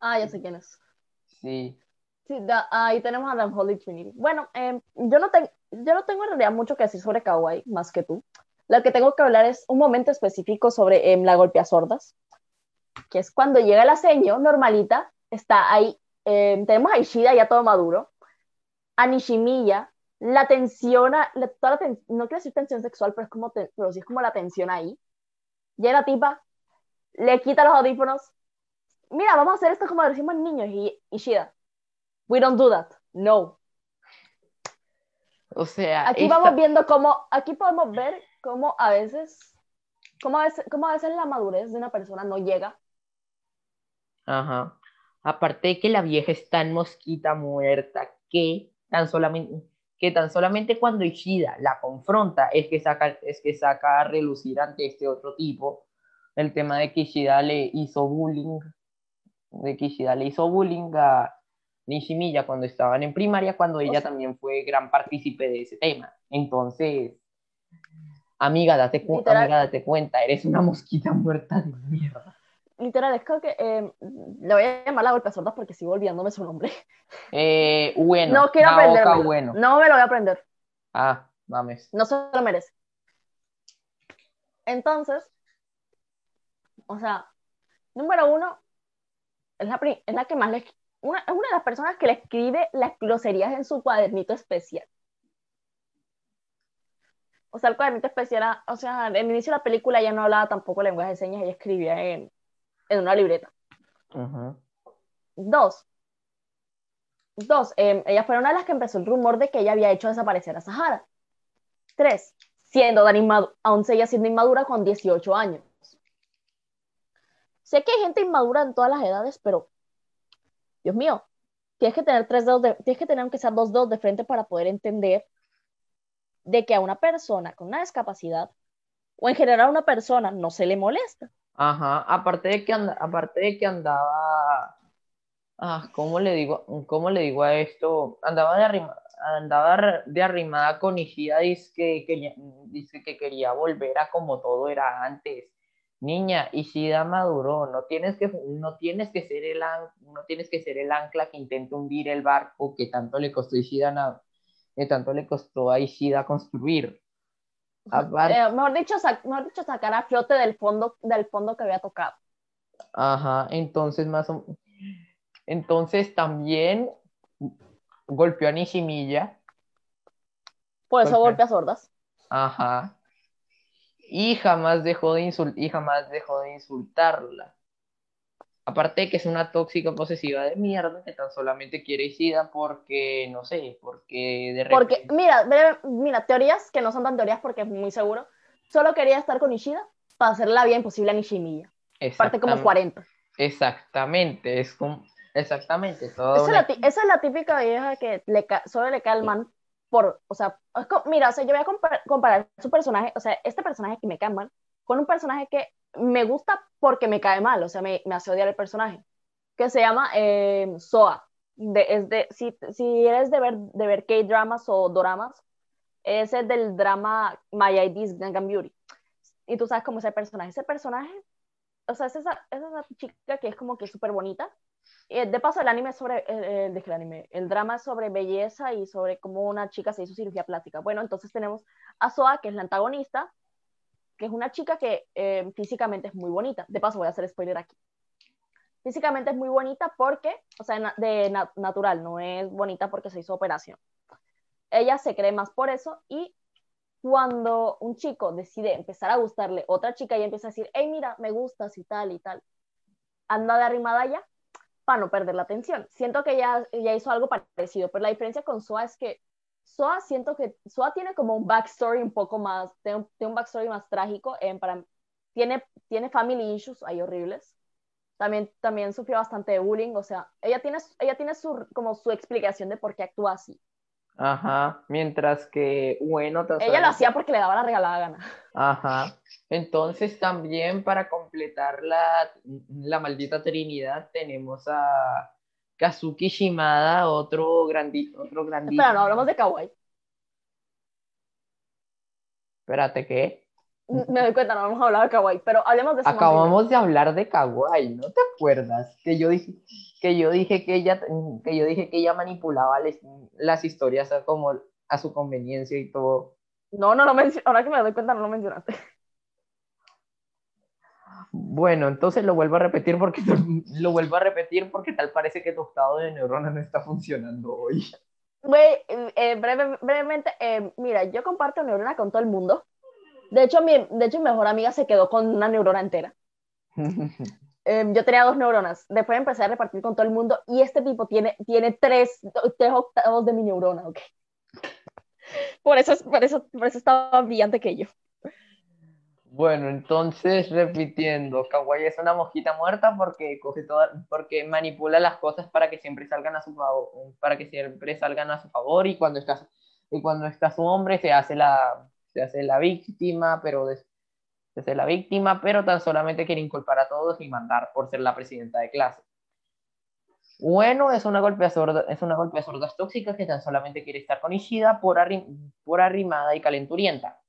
Ah, ya sé quién es. Sí. Sí, ahí tenemos a la Holy Trinity. Bueno, em, yo, no yo no tengo en realidad mucho que decir sobre Kawaii, más que tú. Lo que tengo que hablar es un momento específico sobre em, la golpea sordas, que es cuando llega la seño normalita, está ahí, em, tenemos a Ishida ya todo maduro, a Nishimiya, la tensión, toda la no quiero decir tensión sexual, pero, es como pero sí es como la tensión ahí. Llega la tipa, le quita los audífonos, mira, vamos a hacer esto como decimos niños, y Ishida, we don't do that, no. O sea, aquí vamos viendo cómo, aquí podemos ver cómo a veces, cómo a veces, cómo a veces la madurez de una persona no llega. Ajá. Aparte de que la vieja está en mosquita muerta, que tan solamente, que tan solamente cuando Ishida la confronta es que saca, es que saca a relucir ante este otro tipo el tema de que Ishida le hizo bullying, de que Ishida le hizo bullying a Nishimiya cuando estaban en primaria, cuando ella también fue gran partícipe de ese tema. Entonces, amiga, date, amiga, date cuenta, eres una mosquita muerta de mierda literal, es que eh, le voy a llamar la golpe sordas porque sigo olvidándome su nombre. Eh, bueno. No quiero aprenderlo. Bueno. No me lo voy a aprender. Ah, mames. No se lo merece. Entonces, o sea, número uno, es la, es la que más le, una, es una de las personas que le escribe las groserías en su cuadernito especial. O sea, el cuadernito especial, o sea, en el inicio de la película ella no hablaba tampoco lenguaje de señas, ella escribía en, en una libreta. Dos. Dos, eh, ella fue una de las que empezó el rumor de que ella había hecho desaparecer a Sahara. Tres, siendo tan aún seguía siendo inmadura con 18 años. Sé que hay gente inmadura en todas las edades, pero, Dios mío, tienes que tener tres dedos, tienes que tener aunque sea dos dedos de frente para poder entender de que a una persona con una discapacidad o en general a una persona no se le molesta. Ajá, aparte de que, aparte de que andaba, ah, ¿cómo le digo, cómo le digo a esto? Andaba de, andaba de arrimada con Ishida, dice que, quería, dice que quería volver a como todo era antes. Niña, Ishida maduró, no tienes que, no tienes que ser el, no tienes que ser el ancla que intente hundir el barco que tanto le costó Ishida, que tanto le costó a Ishida construir. Eh, mejor, dicho, dicho, sacar a flote del fondo, del fondo que había tocado. Ajá, entonces más o... Entonces también golpeó a Nishimiya. Por eso golpea sordas. Ajá. Y jamás dejó de y jamás dejó de insultarla. Aparte de que es una tóxica posesiva de mierda que tan solamente quiere Ishida porque, no sé, porque de repente... Porque, mira, mira, teorías que no son tan teorías porque es muy seguro. Solo quería estar con Ishida para hacerle la vida imposible a Nishimiya. Parte como 40. Exactamente, es como... Exactamente. esa, es la, típica vieja que le solo le cae al man por, o sea, mira, o sea, yo voy a comparar, su personaje, o sea, este personaje que me cae mal, con un personaje que me gusta porque me cae mal, o sea, me, me hace odiar el personaje, que se llama eh, Soa. De, es de, si, si eres de ver, de ver K-dramas o doramas, ese es del drama My ID is Gangnam Beauty. Y tú sabes cómo es el personaje. Ese personaje, o sea, es esa, es esa chica que es como que súper bonita. Y de paso, el anime es sobre, eh, el, el, anime, el drama es sobre belleza y sobre cómo una chica se hizo cirugía plástica. Bueno, entonces tenemos a Soa, que es la antagonista, que es una chica que eh, físicamente es muy bonita. De paso, voy a hacer spoiler aquí. Físicamente es muy bonita porque, o sea, de natural, no es bonita porque se hizo operación. Ella se cree más por eso y cuando un chico decide empezar a gustarle otra chica y empieza a decir, hey, mira, me gustas y tal y tal, anda de arrimada ya para no perder la atención. Siento que ella, ella hizo algo parecido, pero la diferencia con Soa es que Soa siento que Soa tiene como un backstory un poco más, tiene un, backstory más trágico, en para, tiene, tiene family issues ahí horribles, también, también sufrió bastante de bullying, o sea, ella tiene, ella tiene su, como su explicación de por qué actúa así. Ajá, mientras que bueno, ella lo hacía porque le daba la regalada gana. (laughs) Ajá. Entonces también para completar la, la maldita trinidad tenemos a Kazuki Shimada, otro grandito, otro grandito. Espera, no hablamos de kawaii. Espérate, ¿qué? Me doy cuenta, no hemos hablado de kawaii, pero hablemos de Acabamos de hablar de kawaii, ¿no te acuerdas? Que yo dije que yo dije que ella que yo dije que ella manipulaba las historias como a su conveniencia y todo. No, no lo mencioné, ahora que me doy cuenta no lo mencionaste. Bueno, entonces lo vuelvo a repetir porque lo vuelvo a repetir porque tal parece que tu estado de neurona no está funcionando hoy. Güey, eh, brevemente, eh, mira, yo comparto neurona con todo el mundo. De hecho, mi, de hecho, mi mejor amiga se quedó con una neurona entera. (laughs) Em, yo tenía dos neuronas. Después empecé a repartir con todo el mundo y este tipo tiene, tiene tres, tres octavos de mi neurona, ¿ok? Por eso, por eso, por eso estaba brillante que yo. Bueno, entonces repitiendo, Kawaii es una mosquita muerta porque coge toda, porque manipula las cosas para que siempre salgan a su favor, para que siempre salgan a su favor y cuando está y cuando está su hombre se hace la se hace la víctima, pero se hace la víctima, pero tan solamente quiere inculpar a todos y mandar por ser la presidenta de clase. Bueno, es una golpea sorda, es una golpea tóxica que tan solamente quiere estar con Ishida por, por arrimada y calenturienta.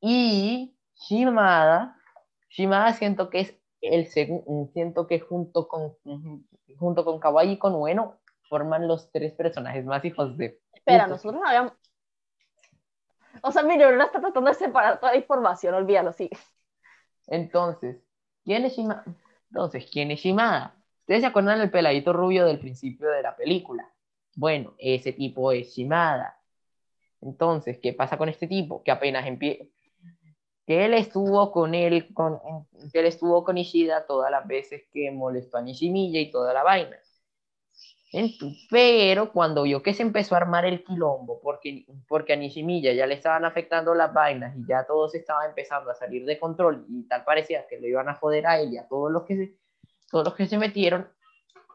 Y Shimada, Shimada siento que es el segundo, siento que junto con, junto con Kawaii y con Ueno forman los tres personajes más hijos de... Espera, nosotros habíamos... O sea, mi neurona está tratando de separar toda la información, olvídalo, sí. Entonces, ¿quién es Shimada? Entonces, ¿quién es Shimada? ¿Ustedes se acuerdan del peladito rubio del principio de la película? Bueno, ese tipo es Shimada. Entonces, ¿qué pasa con este tipo? Que apenas empieza que él estuvo con él, con, que él estuvo con Ishida todas las veces que molestó a Nishimiya y toda la vaina. Pero cuando vio que se empezó a armar el quilombo, porque, porque a Nishimiya ya le estaban afectando las vainas y ya todo se estaba empezando a salir de control y tal parecía que lo iban a joder a él y a todos los que se, todos los que se metieron,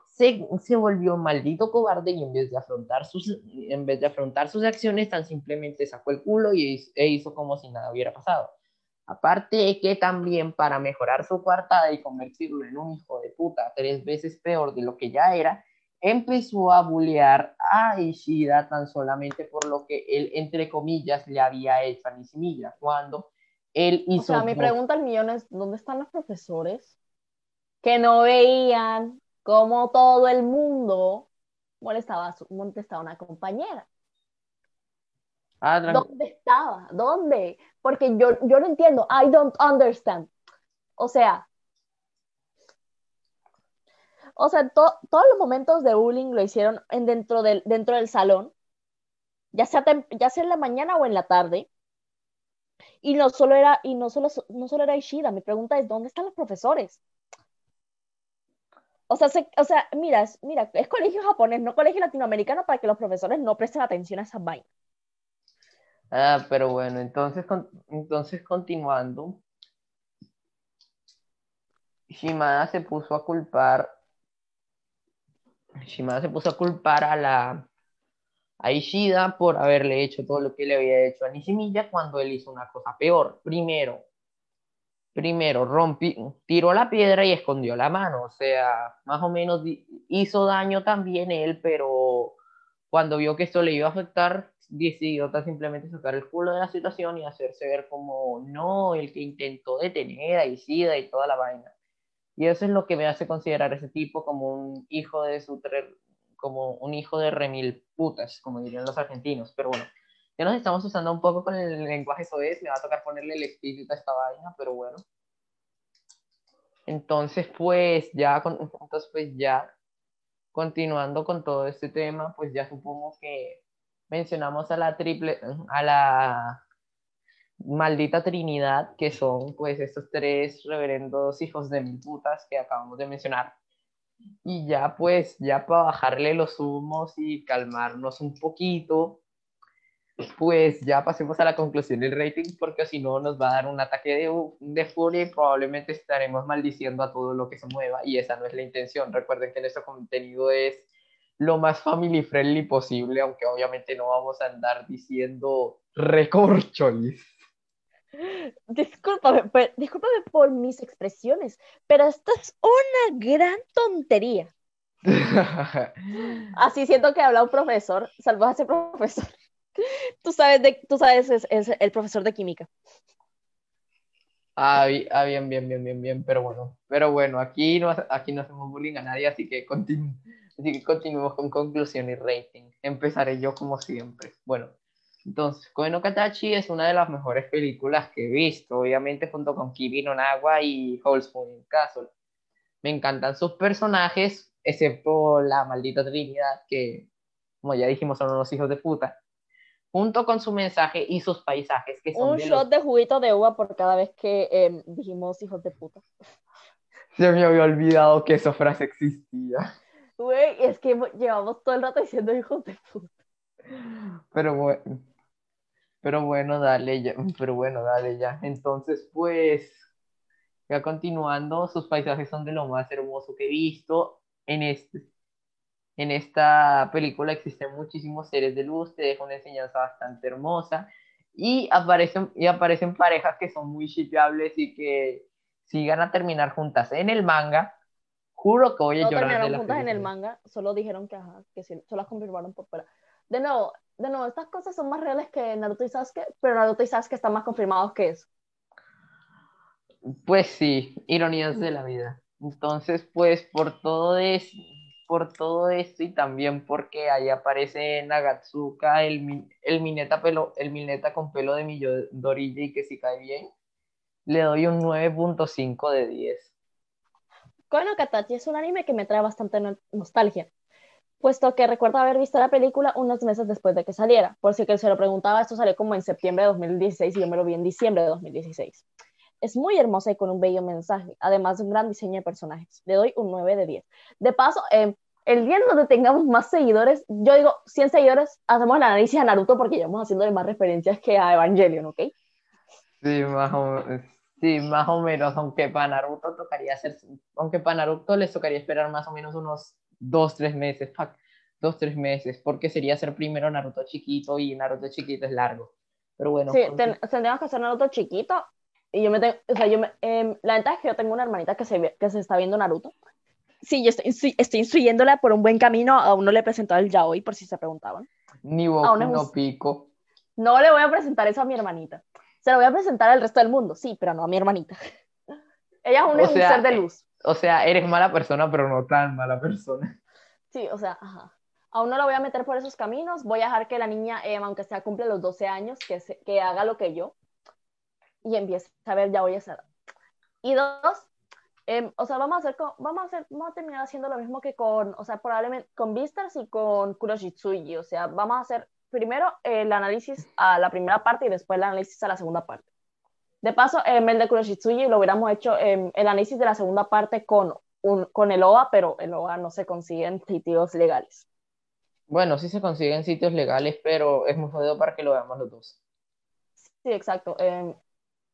se, se volvió un maldito cobarde y en vez de afrontar sus, en vez de afrontar sus acciones, tan simplemente sacó el culo y, e hizo como si nada hubiera pasado. Aparte de que también para mejorar su coartada y convertirlo en un hijo de puta tres veces peor de lo que ya era, empezó a bullear a Ishida tan solamente por lo que él, entre comillas, le había hecho a Nishimiya, cuando él hizo... O sea, mi pregunta al millón es, ¿dónde están los profesores que no veían cómo todo el mundo molestaba, molestaba a una compañera? Ah, ¿Dónde estaba? ¿Dónde? Porque yo, yo no entiendo. I don't understand. O sea, o sea, todos los momentos de bullying lo hicieron en dentro, del, dentro del salón, ya sea, ya sea en la mañana o en la tarde. Y no solo era, y no solo, no solo era Ishida, mi pregunta es, ¿dónde están los profesores? O sea, o sea, mira, mira, es colegio japonés, no colegio latinoamericano para que los profesores no presten atención a esas vainas. Ah, pero bueno, entonces, entonces continuando, Shimada se puso a culpar, Shimada se puso a culpar a la a Ishida por haberle hecho todo lo que le había hecho a Nishimiya cuando él hizo una cosa peor. Primero, primero rompi, tiró la piedra y escondió la mano, o sea, más o menos hizo daño también él, pero cuando vio que esto le iba a afectar, decidió simplemente sacar el culo de la situación y hacerse ver como no, el que intentó detener a Isida y toda la vaina. Y eso es lo que me hace considerar a ese tipo como un hijo de su como un hijo de remil putas, como dirían los argentinos. Pero bueno, ya nos estamos usando un poco con el lenguaje soez, me va a tocar ponerle el espíritu a esta vaina, pero bueno. Entonces, pues ya, con, entonces, pues ya, continuando con todo este tema, pues ya supongo que mencionamos a la triple, a la maldita trinidad, que son pues estos tres reverendos hijos de mil putas que acabamos de mencionar. Y ya pues, ya para bajarle los humos y calmarnos un poquito, pues ya pasemos a la conclusión del rating, porque si no nos va a dar un ataque de, de furia y probablemente estaremos maldiciendo a todo lo que se mueva, y esa no es la intención. Recuerden que nuestro contenido es lo más family friendly posible, aunque obviamente no vamos a andar diciendo recorcholis. (laughs) Discúlpame, discúlpame por mis expresiones, pero esto es una gran tontería. (laughs) Así siento que habla un profesor, salvo a ese profesor. Tú sabes, de, tú sabes es, el profesor de química. Ah, ah, bien, bien, bien, bien, bien, pero bueno, pero bueno, aquí no, aquí no hacemos bullying a nadie, así que, continu así que continuemos con conclusión y rating. Empezaré yo como siempre. Bueno, entonces, Koe no Katachi es una de las mejores películas que he visto, obviamente junto con Kimi no Nawa y Holzmoon Castle. Me encantan sus personajes, excepto la maldita Trinidad, que, como ya dijimos, son unos hijos de puta. Junto con su mensaje y sus paisajes, que son Un shot de juguito de uva por cada vez que em, dijimos hijos de puta. Se me había olvidado que esa frase existía. Güey, es que llevamos todo el rato diciendo hijos de puta. Pero bueno. Pero bueno, dale ya. (laughs) Pero bueno, dale ya. Entonces, pues, ya continuando, sus paisajes son de lo más hermoso que he visto. En, este, en esta película existen muchísimos seres de luz, te deja una enseñanza bastante hermosa. Y aparecen, y aparecen parejas que son muy shipeables y que sigan a terminar juntas en el manga. Juro que voy a llorar. No terminaron juntas en el manga, solo dijeron que, ajá, que sí, solo las confirmaron por fuera. De nuevo, de nuevo, estas cosas son más reales que Naruto y Sasuke, pero Naruto y Sasuke están más confirmados que eso. Pues sí, ironías de la vida. Entonces, pues por todo es por todo esto y también porque ahí aparece Nagatsuka, el, el Mineta pelo, el Mineta con pelo de Midorilla y que si cae bien, le doy un 9.5 de 10. Kono Katachi es un anime que me trae bastante nostalgia puesto que recuerdo haber visto la película unos meses después de que saliera. Por si que se lo preguntaba, esto salió como en septiembre de 2016 y yo me lo vi en diciembre de 2016. Es muy hermosa y con un bello mensaje, además de un gran diseño de personajes. Le doy un 9 de 10. De paso, eh, el día en donde tengamos más seguidores, yo digo 100 seguidores, hacemos el análisis a Naruto porque llevamos haciendo más referencias que a Evangelion, ¿ok? Sí, más sí, más o menos, aunque para Naruto tocaría hacer, aunque para Naruto les tocaría esperar más o menos unos dos, tres meses, fuck, dos, tres meses, porque sería ser primero Naruto chiquito y Naruto chiquito es largo. Pero bueno. Sí, tendríamos que hacer Naruto chiquito. Y yo me tengo, o sea, yo me, em, la ventaja es que yo tengo una hermanita que se, que se está viendo Naruto. Sí, yo estoy, estoy instruyéndola por un buen camino. Aún no le he presentado el yaoi, por si se preguntaban. Ni Boku no Pico. No le voy a presentar eso a mi hermanita. Se lo voy a presentar al resto del mundo, sí, pero no a mi hermanita. (laughs) Ella es un ser de luz o sea, eres mala persona, pero no tan mala persona. Sí, o sea, ajá. Aún no la voy a meter por esos caminos. Voy a dejar que la niña, eh, aunque sea cumple los 12 años, que, que haga lo que yo. Y empiece a ver, ya voy a hacer. Y dos, em, o sea, vamos a hacer, vamos a hacer, vamos a terminar haciendo lo mismo que con, o sea, probablemente con Vistas y con Kuroshitsuji. O sea, vamos a hacer primero el análisis a la primera parte y después el análisis a la segunda parte. De paso, en el de Kuroshitsuji lo hubiéramos hecho en el análisis de la segunda parte con, un, con el OA, pero el OA no se consigue en sitios legales. Bueno, sí se consigue en sitios legales, pero es muy jodido para que lo veamos los dos. Sí, exacto. Em,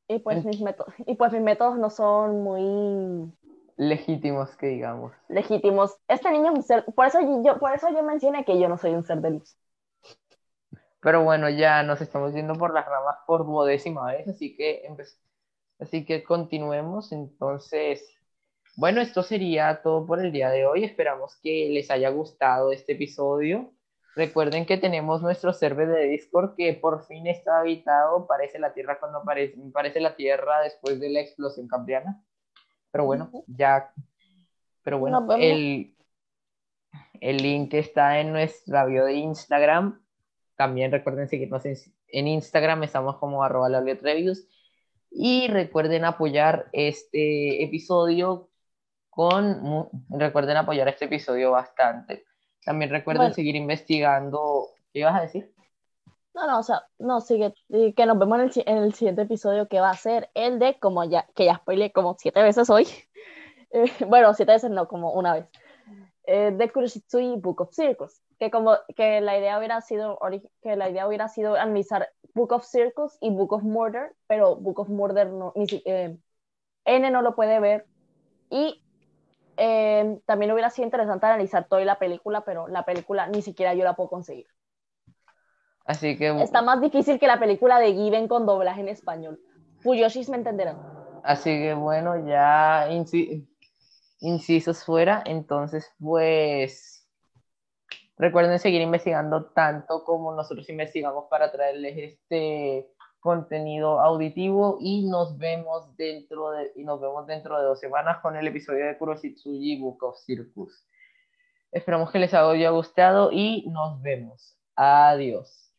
y, pues mis métodos, y pues mis métodos no son muy legítimos, que digamos. Legítimos. Este niño es un ser, por eso yo, por eso yo mencioné que yo no soy un ser de luz. Pero bueno, ya nos estamos yendo por las ramas por duodécima vez, así que, así que continuemos. Entonces, bueno, esto sería todo por el día de hoy. Esperamos que les haya gustado este episodio. Recuerden que tenemos nuestro server de Discord que por fin está habitado. Parece la Tierra cuando parece, parece la Tierra después de la explosión cambriana. Pero bueno, ya. Pero bueno, el, el link está en nuestra bio de Instagram también recuerden seguirnos en, Instagram, estamos como arroba reviews. Y recuerden apoyar este episodio con, recuerden apoyar este episodio bastante. También recuerden seguir investigando. ¿Qué ibas a decir? No, no, o sea, no, sigue, que nos vemos en el, en el, siguiente episodio que va a ser el de, como ya, que ya spoilé como siete veces hoy. (laughs) Eh, bueno, siete veces no, como una vez. Eh, de Book of Circles que como que la idea hubiera sido que la idea hubiera sido analizar Book of Circles y Book of Murder, pero Book of Murder no, ni eh, N no lo puede ver y Eh, también hubiera sido interesante analizar toda la película, pero la película ni siquiera yo la puedo conseguir. Así que... Está más difícil que la película de Given con doblaje en español. Fuyoshis me entenderán. Así que bueno, ya incisos fuera, entonces pues recuerden seguir investigando tanto como nosotros investigamos para traerles este contenido auditivo y nos vemos dentro de y nos vemos dentro de dos semanas con el episodio de Kuroshitsuji Book of Circus. Esperamos que les haya gustado y nos vemos. Adiós.